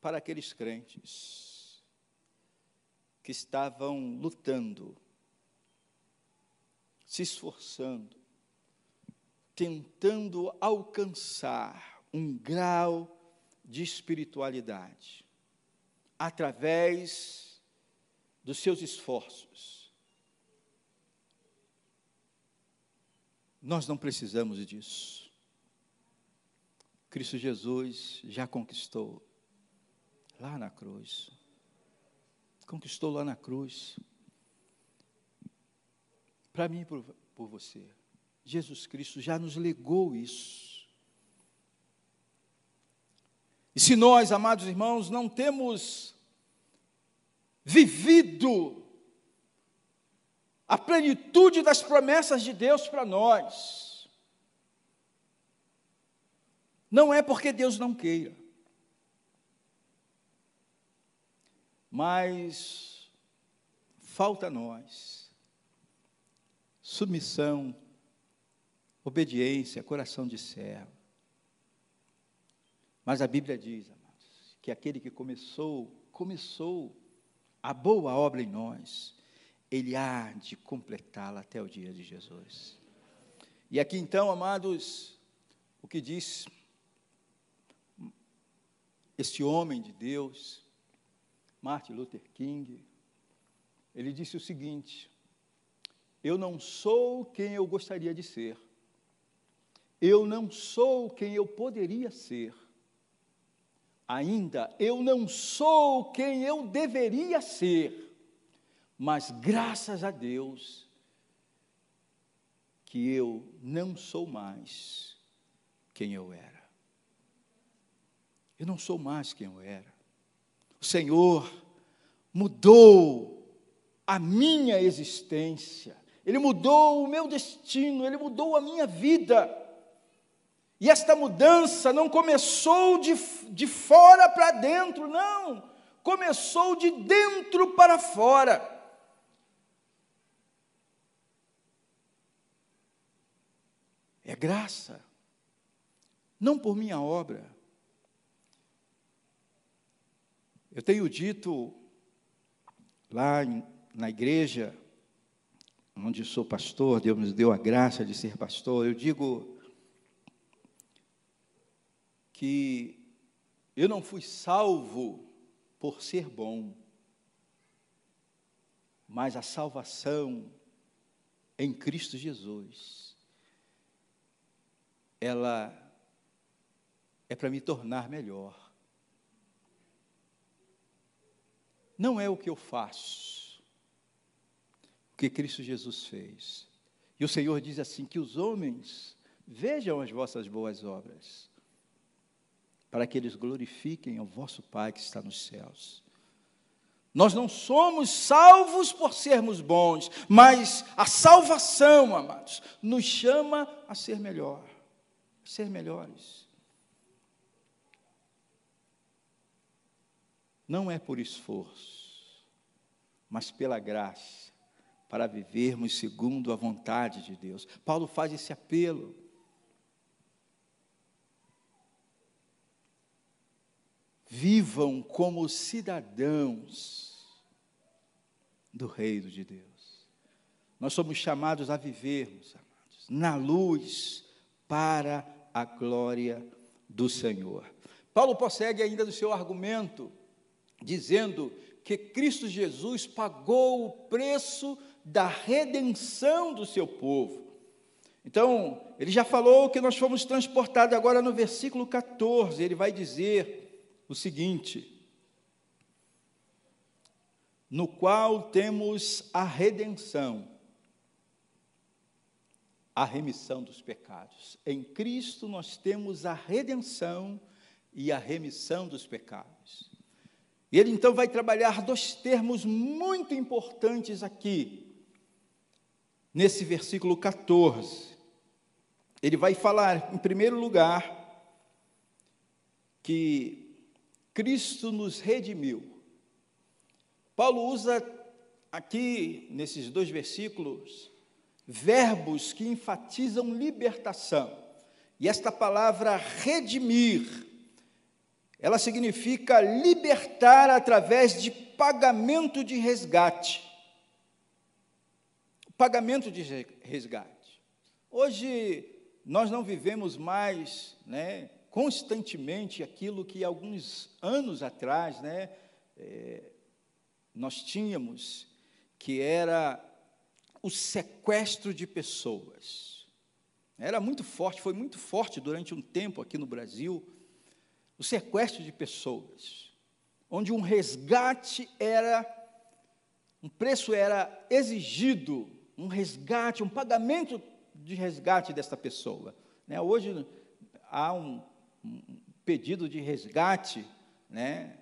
para aqueles crentes que estavam lutando, se esforçando, tentando alcançar um grau de espiritualidade através dos seus esforços. Nós não precisamos disso. Cristo Jesus já conquistou lá na cruz. Conquistou lá na cruz. Para mim e por, por você. Jesus Cristo já nos legou isso. E se nós, amados irmãos, não temos vivido a plenitude das promessas de Deus para nós, Não é porque Deus não queira. Mas falta a nós submissão, obediência, coração de servo. Mas a Bíblia diz, amados, que aquele que começou, começou a boa obra em nós, ele há de completá-la até o dia de Jesus. E aqui então, amados, o que diz este homem de Deus, Martin Luther King, ele disse o seguinte: Eu não sou quem eu gostaria de ser, eu não sou quem eu poderia ser, ainda eu não sou quem eu deveria ser, mas graças a Deus que eu não sou mais quem eu era. Eu não sou mais quem eu era. O Senhor mudou a minha existência, Ele mudou o meu destino, Ele mudou a minha vida. E esta mudança não começou de, de fora para dentro, não, começou de dentro para fora. É graça, não por minha obra. Eu tenho dito lá em, na igreja, onde sou pastor, Deus me deu a graça de ser pastor, eu digo que eu não fui salvo por ser bom, mas a salvação em Cristo Jesus, ela é para me tornar melhor. Não é o que eu faço, o que Cristo Jesus fez. E o Senhor diz assim: que os homens vejam as vossas boas obras para que eles glorifiquem ao vosso Pai que está nos céus. Nós não somos salvos por sermos bons, mas a salvação, amados, nos chama a ser melhor, a ser melhores. Não é por esforço, mas pela graça, para vivermos segundo a vontade de Deus. Paulo faz esse apelo. Vivam como cidadãos do reino de Deus. Nós somos chamados a vivermos, amados, na luz para a glória do Senhor. Paulo prossegue ainda do seu argumento, dizendo que Cristo Jesus pagou o preço da redenção do seu povo. Então, ele já falou que nós fomos transportados agora no versículo 14, ele vai dizer: o seguinte: no qual temos a redenção, a remissão dos pecados. Em Cristo nós temos a redenção e a remissão dos pecados. E ele então vai trabalhar dois termos muito importantes aqui, nesse versículo 14. Ele vai falar, em primeiro lugar, que Cristo nos redimiu. Paulo usa aqui, nesses dois versículos, verbos que enfatizam libertação. E esta palavra redimir, ela significa libertar através de pagamento de resgate. Pagamento de resgate. Hoje nós não vivemos mais, né, constantemente aquilo que alguns anos atrás, né, é, nós tínhamos, que era o sequestro de pessoas. Era muito forte, foi muito forte durante um tempo aqui no Brasil, o sequestro de pessoas, onde um resgate era, um preço era exigido, um resgate, um pagamento de resgate desta pessoa. Né? Hoje há um, um pedido de resgate, né?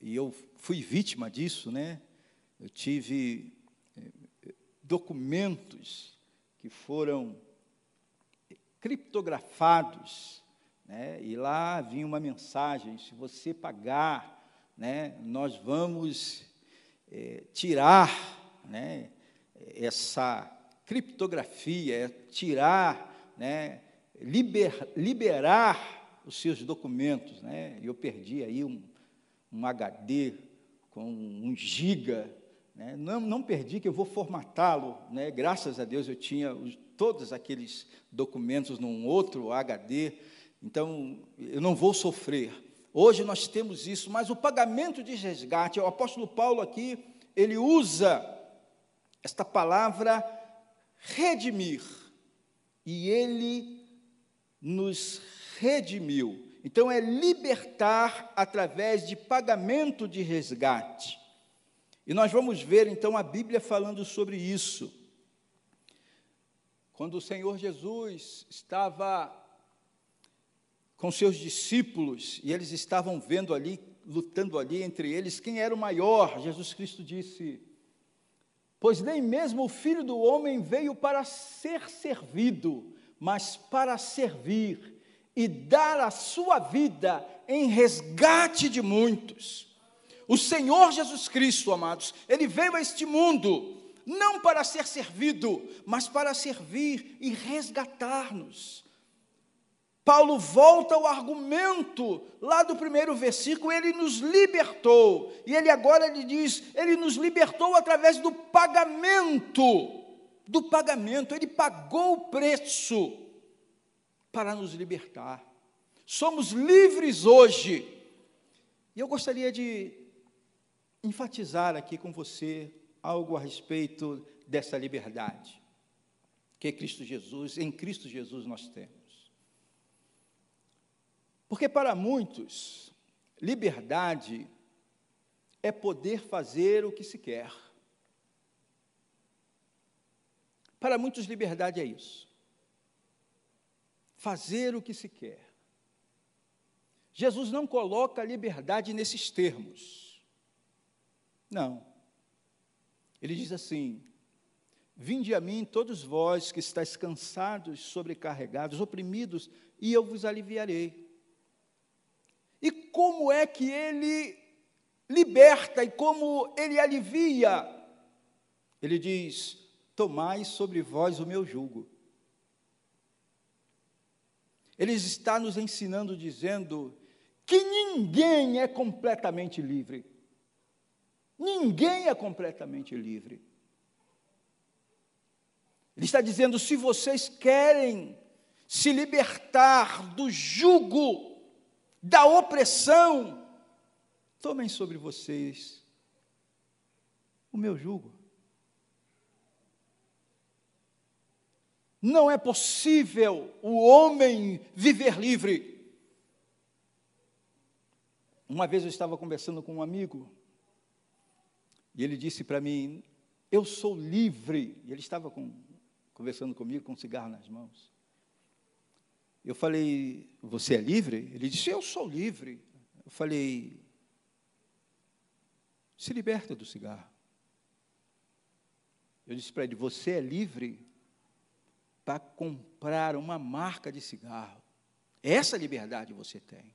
E eu fui vítima disso, né? Eu tive eh, documentos que foram criptografados, né? E lá vinha uma mensagem: se você pagar, né? Nós vamos é, tirar, né? Essa criptografia, é tirar, né? Liber, liberar os seus documentos. Né? Eu perdi aí um, um HD com um giga. Né? Não, não perdi, que eu vou formatá-lo. Né? Graças a Deus eu tinha os, todos aqueles documentos num outro HD. Então, eu não vou sofrer. Hoje nós temos isso, mas o pagamento de resgate, o apóstolo Paulo aqui, ele usa esta palavra redimir. E ele nos redimiu. Então, é libertar através de pagamento de resgate. E nós vamos ver então a Bíblia falando sobre isso. Quando o Senhor Jesus estava com seus discípulos, e eles estavam vendo ali, lutando ali entre eles, quem era o maior. Jesus Cristo disse: Pois nem mesmo o filho do homem veio para ser servido, mas para servir e dar a sua vida em resgate de muitos. O Senhor Jesus Cristo, amados, ele veio a este mundo não para ser servido, mas para servir e resgatar-nos. Paulo volta ao argumento lá do primeiro versículo, ele nos libertou. E ele agora ele diz, ele nos libertou através do pagamento. Do pagamento, ele pagou o preço para nos libertar. Somos livres hoje. E eu gostaria de enfatizar aqui com você algo a respeito dessa liberdade que Cristo Jesus, em Cristo Jesus nós temos. Porque para muitos, liberdade é poder fazer o que se quer. Para muitos, liberdade é isso. Fazer o que se quer. Jesus não coloca a liberdade nesses termos. Não. Ele diz assim: Vinde a mim, todos vós que estáis cansados, sobrecarregados, oprimidos, e eu vos aliviarei. E como é que ele liberta e como ele alivia? Ele diz: Tomai sobre vós o meu jugo. Ele está nos ensinando, dizendo que ninguém é completamente livre. Ninguém é completamente livre. Ele está dizendo: se vocês querem se libertar do jugo da opressão, tomem sobre vocês o meu jugo. Não é possível o homem viver livre. Uma vez eu estava conversando com um amigo, e ele disse para mim: Eu sou livre. E ele estava com, conversando comigo com um cigarro nas mãos. Eu falei, você é livre? Ele disse, eu sou livre. Eu falei, se liberta do cigarro. Eu disse para ele, você é livre para comprar uma marca de cigarro. Essa liberdade você tem.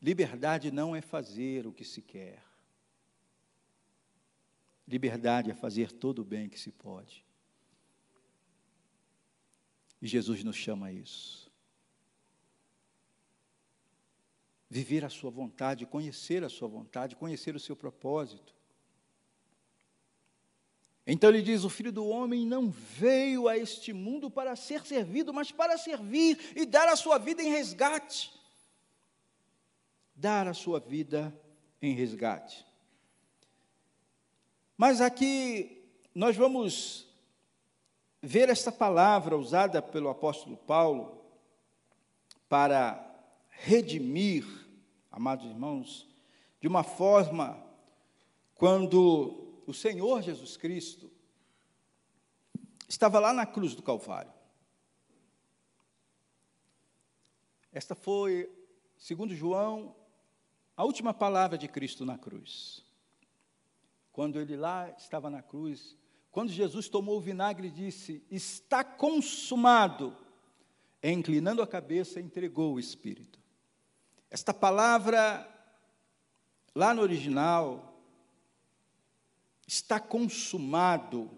Liberdade não é fazer o que se quer. Liberdade é fazer todo o bem que se pode. E Jesus nos chama a isso. Viver a sua vontade, conhecer a sua vontade, conhecer o seu propósito. Então ele diz: O filho do homem não veio a este mundo para ser servido, mas para servir e dar a sua vida em resgate. Dar a sua vida em resgate. Mas aqui nós vamos ver esta palavra usada pelo apóstolo Paulo para redimir, amados irmãos, de uma forma quando o Senhor Jesus Cristo estava lá na cruz do Calvário. Esta foi, segundo João, a última palavra de Cristo na cruz. Quando ele lá estava na cruz, quando Jesus tomou o vinagre e disse: Está consumado, e, inclinando a cabeça, entregou o Espírito. Esta palavra, lá no original, está consumado,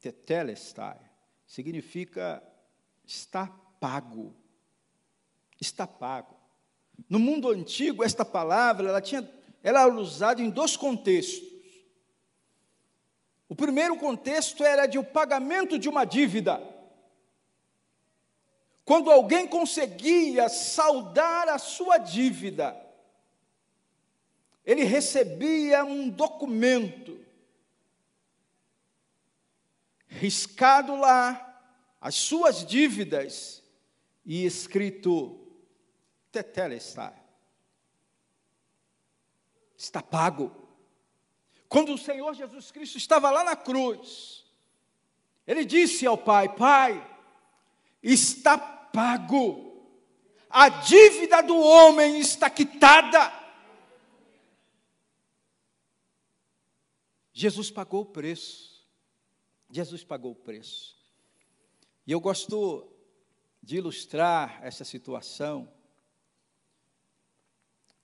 tetelestai, significa está pago. Está pago. No mundo antigo, esta palavra ela tinha, ela era usada em dois contextos. O primeiro contexto era de o pagamento de uma dívida. Quando alguém conseguia saldar a sua dívida, ele recebia um documento riscado lá as suas dívidas e escrito tetelestai. Está pago. Quando o Senhor Jesus Cristo estava lá na cruz, Ele disse ao pai: Pai, está pago, a dívida do homem está quitada. Jesus pagou o preço. Jesus pagou o preço. E eu gosto de ilustrar essa situação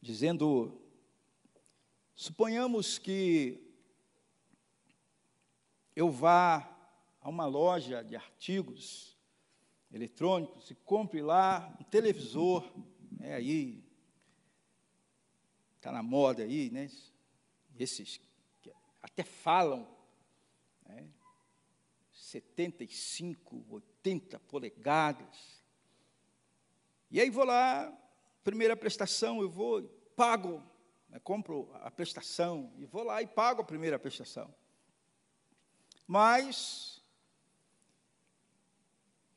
dizendo: suponhamos que eu vá a uma loja de artigos eletrônicos e compre lá um televisor, é aí, está na moda aí, né? Esses até falam, né? 75, 80 polegadas. E aí vou lá, primeira prestação, eu vou, pago, né? compro a prestação, e vou lá e pago a primeira prestação. Mas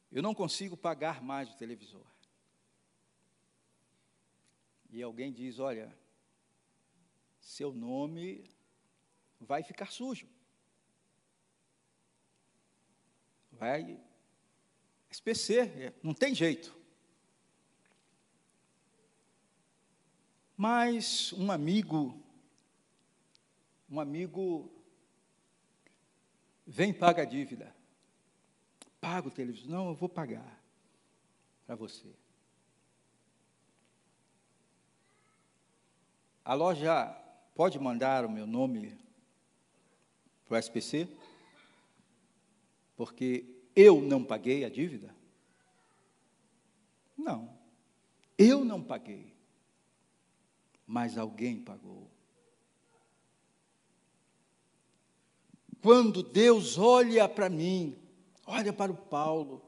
eu não consigo pagar mais o televisor. E alguém diz: Olha, seu nome vai ficar sujo. Vai SPC, é, não tem jeito. Mas um amigo, um amigo vem paga a dívida. Paga o televisor. Não, eu vou pagar para você. A loja pode mandar o meu nome para o SPC? Porque eu não paguei a dívida? Não. Eu não paguei. Mas alguém pagou. Quando Deus olha para mim, olha para o Paulo,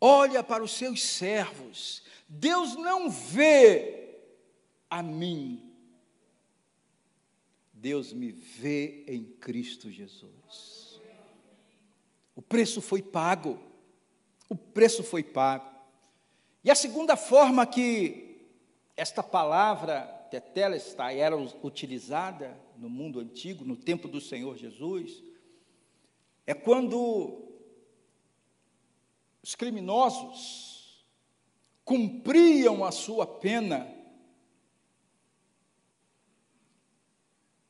olha para os seus servos, Deus não vê a mim, Deus me vê em Cristo Jesus. O preço foi pago, o preço foi pago. E a segunda forma que esta palavra tetelestai era utilizada no mundo antigo, no tempo do Senhor Jesus, é quando os criminosos cumpriam a sua pena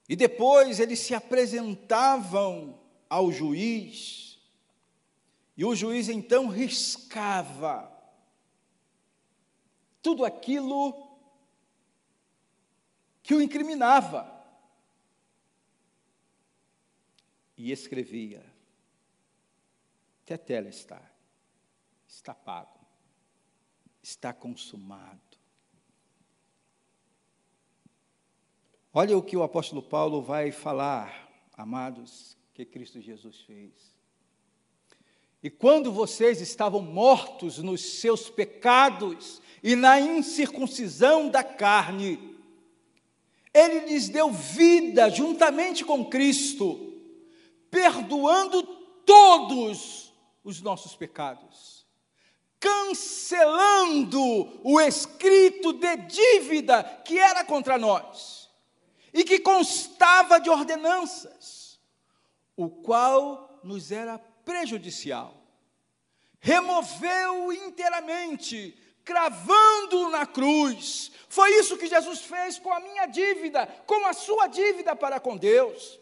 e depois eles se apresentavam ao juiz, e o juiz então riscava tudo aquilo que o incriminava e escrevia: Tetela está, está pago, está consumado. Olha o que o apóstolo Paulo vai falar, amados, que Cristo Jesus fez. E quando vocês estavam mortos nos seus pecados e na incircuncisão da carne, Ele lhes deu vida juntamente com Cristo perdoando todos os nossos pecados, cancelando o escrito de dívida que era contra nós e que constava de ordenanças, o qual nos era prejudicial. Removeu inteiramente, cravando-o na cruz. Foi isso que Jesus fez com a minha dívida, com a sua dívida para com Deus.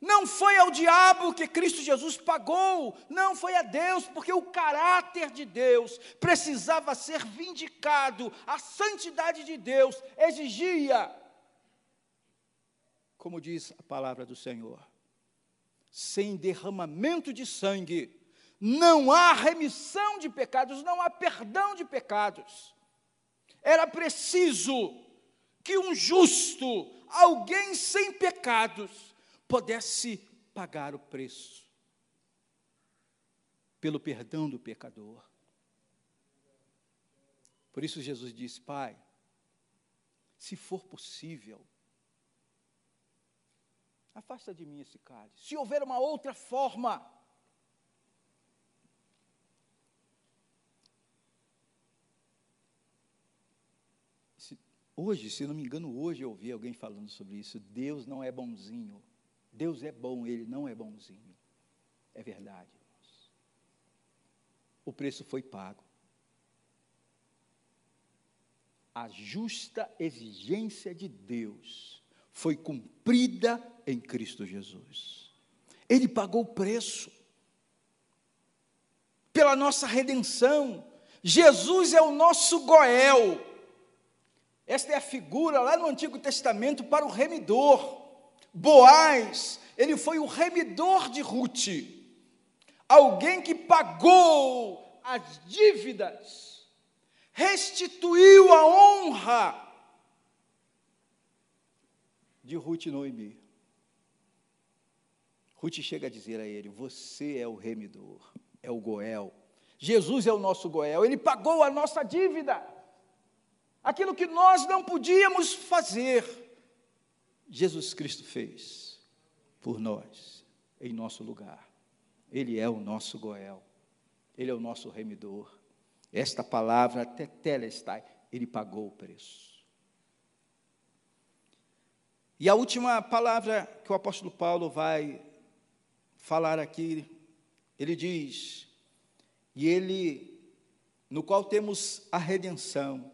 Não foi ao diabo que Cristo Jesus pagou, não foi a Deus, porque o caráter de Deus precisava ser vindicado, a santidade de Deus exigia, como diz a palavra do Senhor, sem derramamento de sangue, não há remissão de pecados, não há perdão de pecados. Era preciso que um justo, alguém sem pecados, pudesse pagar o preço pelo perdão do pecador. Por isso Jesus disse: Pai, se for possível, afasta de mim esse cálice. Se houver uma outra forma, Hoje, se não me engano, hoje eu ouvi alguém falando sobre isso. Deus não é bonzinho. Deus é bom, ele não é bonzinho. É verdade. o preço foi pago. A justa exigência de Deus foi cumprida em Cristo Jesus. Ele pagou o preço pela nossa redenção. Jesus é o nosso Goel. Esta é a figura lá no Antigo Testamento para o remidor. Boaz, ele foi o remidor de Ruth. Alguém que pagou as dívidas, restituiu a honra de Ruth e Noemi. Ruth chega a dizer a ele: Você é o remidor, é o Goel. Jesus é o nosso Goel, ele pagou a nossa dívida. Aquilo que nós não podíamos fazer, Jesus Cristo fez por nós, em nosso lugar. Ele é o nosso Goel, ele é o nosso remidor. Esta palavra, tetelestai, ele pagou o preço. E a última palavra que o apóstolo Paulo vai falar aqui, ele diz: e ele, no qual temos a redenção,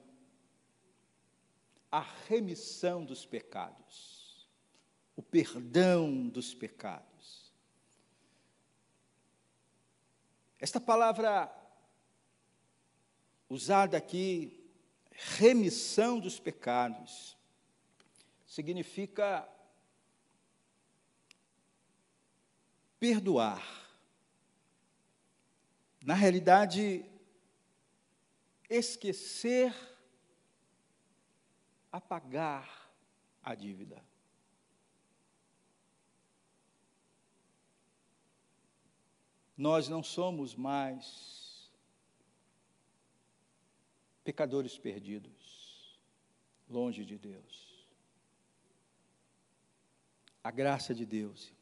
a remissão dos pecados, o perdão dos pecados. Esta palavra usada aqui, remissão dos pecados, significa perdoar. Na realidade, esquecer apagar a dívida. Nós não somos mais pecadores perdidos, longe de Deus. A graça de Deus,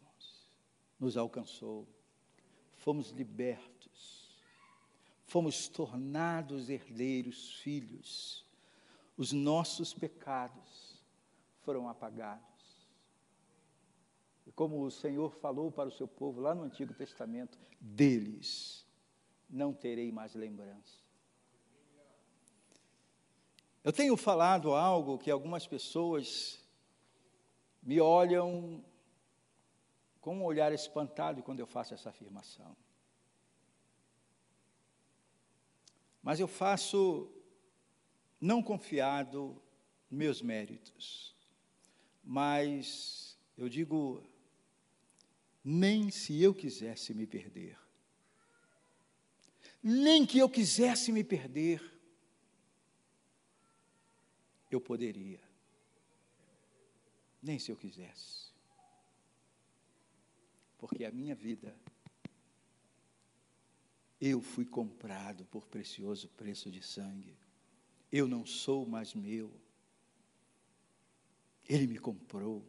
nos alcançou, fomos libertos, fomos tornados herdeiros, filhos os nossos pecados foram apagados. E como o Senhor falou para o seu povo lá no Antigo Testamento, deles não terei mais lembrança. Eu tenho falado algo que algumas pessoas me olham com um olhar espantado quando eu faço essa afirmação. Mas eu faço não confiado nos meus méritos, mas eu digo, nem se eu quisesse me perder, nem que eu quisesse me perder, eu poderia, nem se eu quisesse, porque a minha vida, eu fui comprado por precioso preço de sangue. Eu não sou mais meu. Ele me comprou.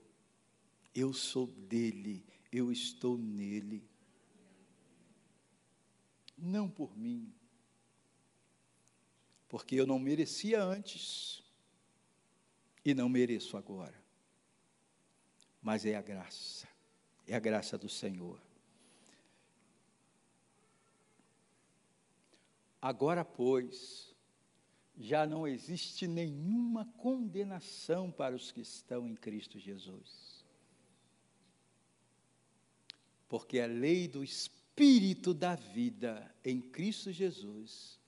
Eu sou dele. Eu estou nele. Não por mim. Porque eu não merecia antes. E não mereço agora. Mas é a graça. É a graça do Senhor. Agora, pois, já não existe nenhuma condenação para os que estão em Cristo Jesus. Porque a lei do Espírito da vida em Cristo Jesus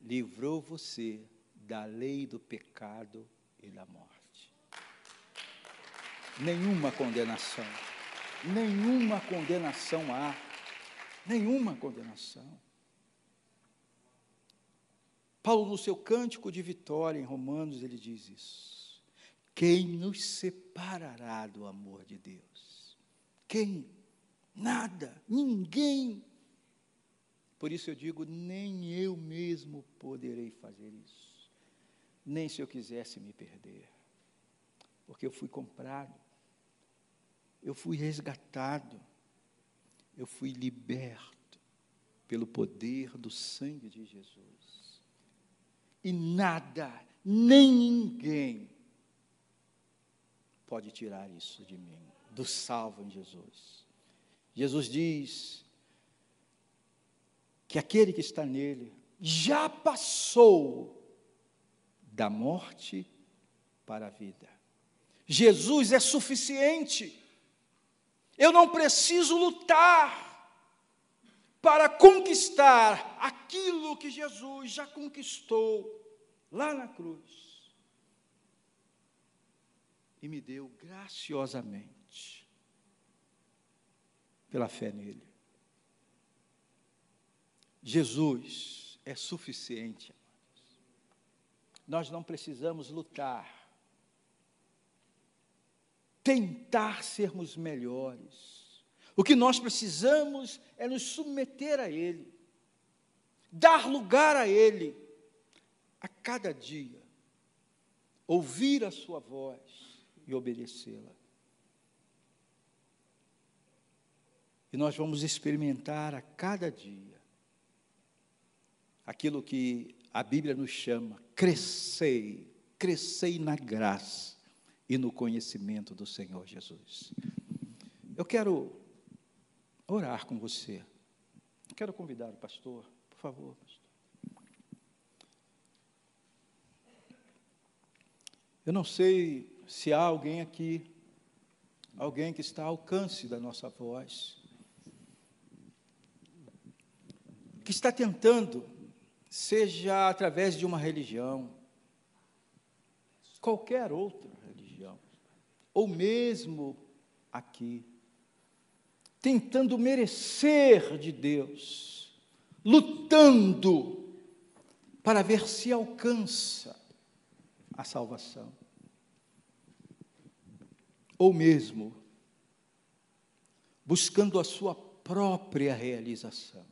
livrou você da lei do pecado e da morte. Nenhuma condenação, nenhuma condenação há, nenhuma condenação. Paulo, no seu cântico de vitória em Romanos, ele diz isso. Quem nos separará do amor de Deus? Quem? Nada, ninguém. Por isso eu digo: nem eu mesmo poderei fazer isso, nem se eu quisesse me perder, porque eu fui comprado, eu fui resgatado, eu fui liberto pelo poder do sangue de Jesus e nada, nem ninguém pode tirar isso de mim, do salvo em Jesus. Jesus diz que aquele que está nele já passou da morte para a vida. Jesus é suficiente. Eu não preciso lutar para conquistar aquilo que Jesus já conquistou lá na cruz. E me deu graciosamente, pela fé nele. Jesus é suficiente. Nós não precisamos lutar tentar sermos melhores. O que nós precisamos é nos submeter a Ele, dar lugar a Ele, a cada dia, ouvir a Sua voz e obedecê-la. E nós vamos experimentar a cada dia aquilo que a Bíblia nos chama: crescei, crescei na graça e no conhecimento do Senhor Jesus. Eu quero orar com você. Quero convidar o pastor, por favor. Eu não sei se há alguém aqui, alguém que está ao alcance da nossa voz, que está tentando, seja através de uma religião, qualquer outra, ou mesmo aqui, tentando merecer de Deus, lutando para ver se alcança a salvação, ou mesmo buscando a sua própria realização.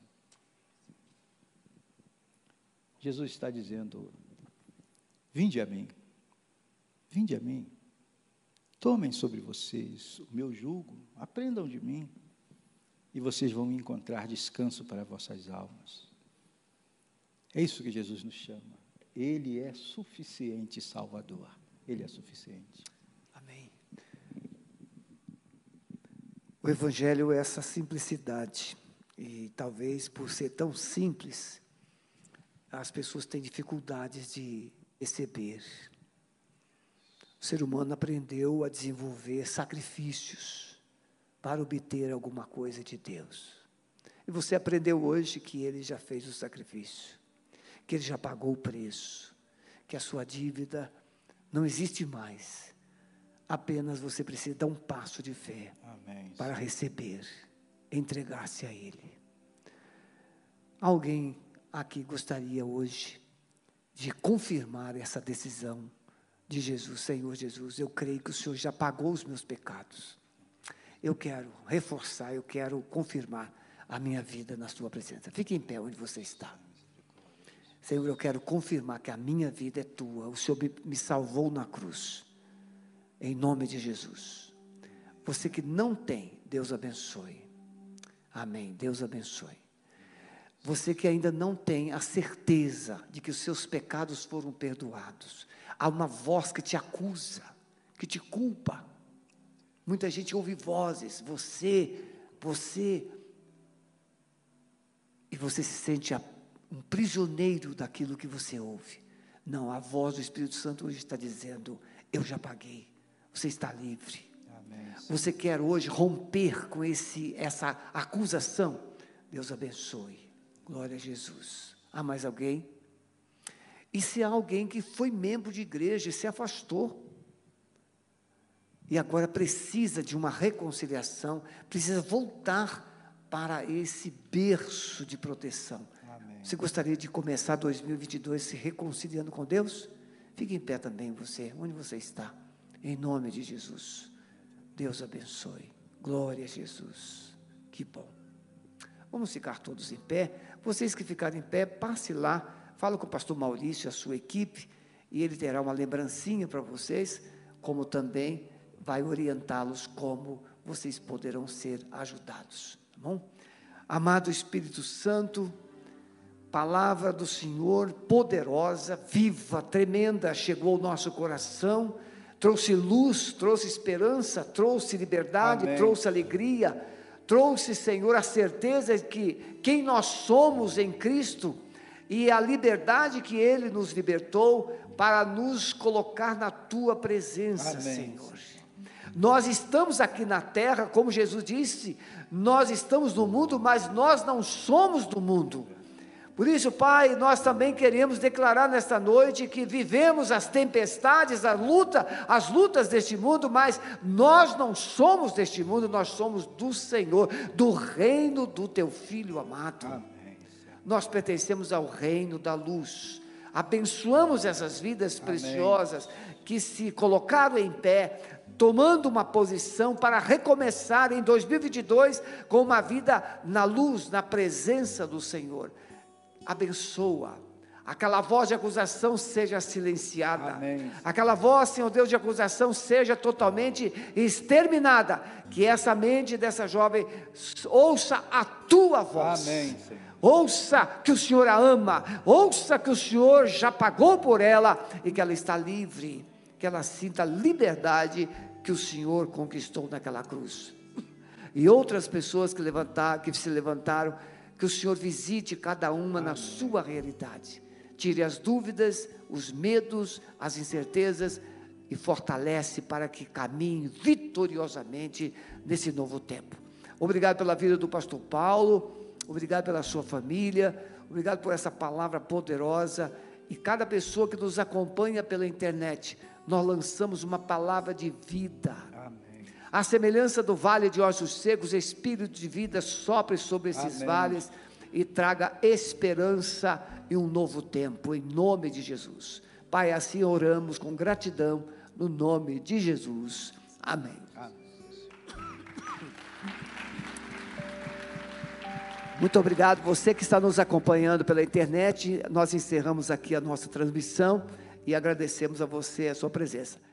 Jesus está dizendo: Vinde a mim, vinde a mim. Tomem sobre vocês o meu jugo, aprendam de mim, e vocês vão encontrar descanso para vossas almas. É isso que Jesus nos chama. Ele é suficiente Salvador. Ele é suficiente. Amém. O Evangelho é essa simplicidade. E talvez por ser tão simples, as pessoas têm dificuldades de receber. O ser humano aprendeu a desenvolver sacrifícios para obter alguma coisa de Deus. E você aprendeu hoje que ele já fez o sacrifício, que ele já pagou o preço, que a sua dívida não existe mais. Apenas você precisa dar um passo de fé Amém. para receber, entregar-se a Ele. Alguém aqui gostaria hoje de confirmar essa decisão de Jesus, Senhor Jesus, eu creio que o Senhor já pagou os meus pecados. Eu quero reforçar, eu quero confirmar a minha vida na Sua presença. Fique em pé onde você está. Senhor, eu quero confirmar que a minha vida é tua. O Senhor me salvou na cruz. Em nome de Jesus. Você que não tem, Deus abençoe. Amém. Deus abençoe. Você que ainda não tem a certeza de que os seus pecados foram perdoados há uma voz que te acusa, que te culpa. Muita gente ouve vozes, você, você, e você se sente um prisioneiro daquilo que você ouve. Não, a voz do Espírito Santo hoje está dizendo: Eu já paguei, você está livre. Amém. Você quer hoje romper com esse, essa acusação? Deus abençoe. Glória a Jesus. Há mais alguém? E se há alguém que foi membro de igreja e se afastou, e agora precisa de uma reconciliação, precisa voltar para esse berço de proteção. Amém. Você gostaria de começar 2022 se reconciliando com Deus? Fique em pé também você, onde você está, em nome de Jesus. Deus abençoe. Glória a Jesus. Que bom. Vamos ficar todos em pé. Vocês que ficarem em pé, passe lá Fala com o pastor Maurício, a sua equipe, e ele terá uma lembrancinha para vocês, como também vai orientá-los como vocês poderão ser ajudados. Tá bom? Amado Espírito Santo, palavra do Senhor poderosa, viva, tremenda, chegou ao nosso coração, trouxe luz, trouxe esperança, trouxe liberdade, Amém. trouxe alegria trouxe, Senhor, a certeza de que quem nós somos em Cristo e a liberdade que Ele nos libertou para nos colocar na Tua presença, Amém. Senhor. Nós estamos aqui na terra, como Jesus disse, nós estamos no mundo, mas nós não somos do mundo. Por isso, Pai, nós também queremos declarar nesta noite que vivemos as tempestades, a luta, as lutas deste mundo, mas nós não somos deste mundo, nós somos do Senhor, do reino do teu filho amado. Amém. Nós pertencemos ao reino da luz. Abençoamos essas vidas Amém. preciosas que se colocaram em pé, tomando uma posição para recomeçar em 2022 com uma vida na luz, na presença do Senhor abençoa. Aquela voz de acusação seja silenciada. Amém. Aquela voz, Senhor Deus, de acusação seja totalmente exterminada. Que essa mente dessa jovem ouça a tua voz. Amém. Ouça que o Senhor a ama. Ouça que o Senhor já pagou por ela e que ela está livre. Que ela sinta a liberdade que o Senhor conquistou naquela cruz. E outras pessoas que, levantar, que se levantaram que o Senhor visite cada uma na sua realidade. Tire as dúvidas, os medos, as incertezas e fortalece para que caminhe vitoriosamente nesse novo tempo. Obrigado pela vida do pastor Paulo, obrigado pela sua família, obrigado por essa palavra poderosa e cada pessoa que nos acompanha pela internet, nós lançamos uma palavra de vida a semelhança do vale de ossos secos, espírito de vida sopre sobre esses Amém. vales e traga esperança e um novo tempo, em nome de Jesus. Pai, assim oramos com gratidão, no nome de Jesus. Amém. Amém. Muito obrigado, você que está nos acompanhando pela internet. Nós encerramos aqui a nossa transmissão e agradecemos a você a sua presença.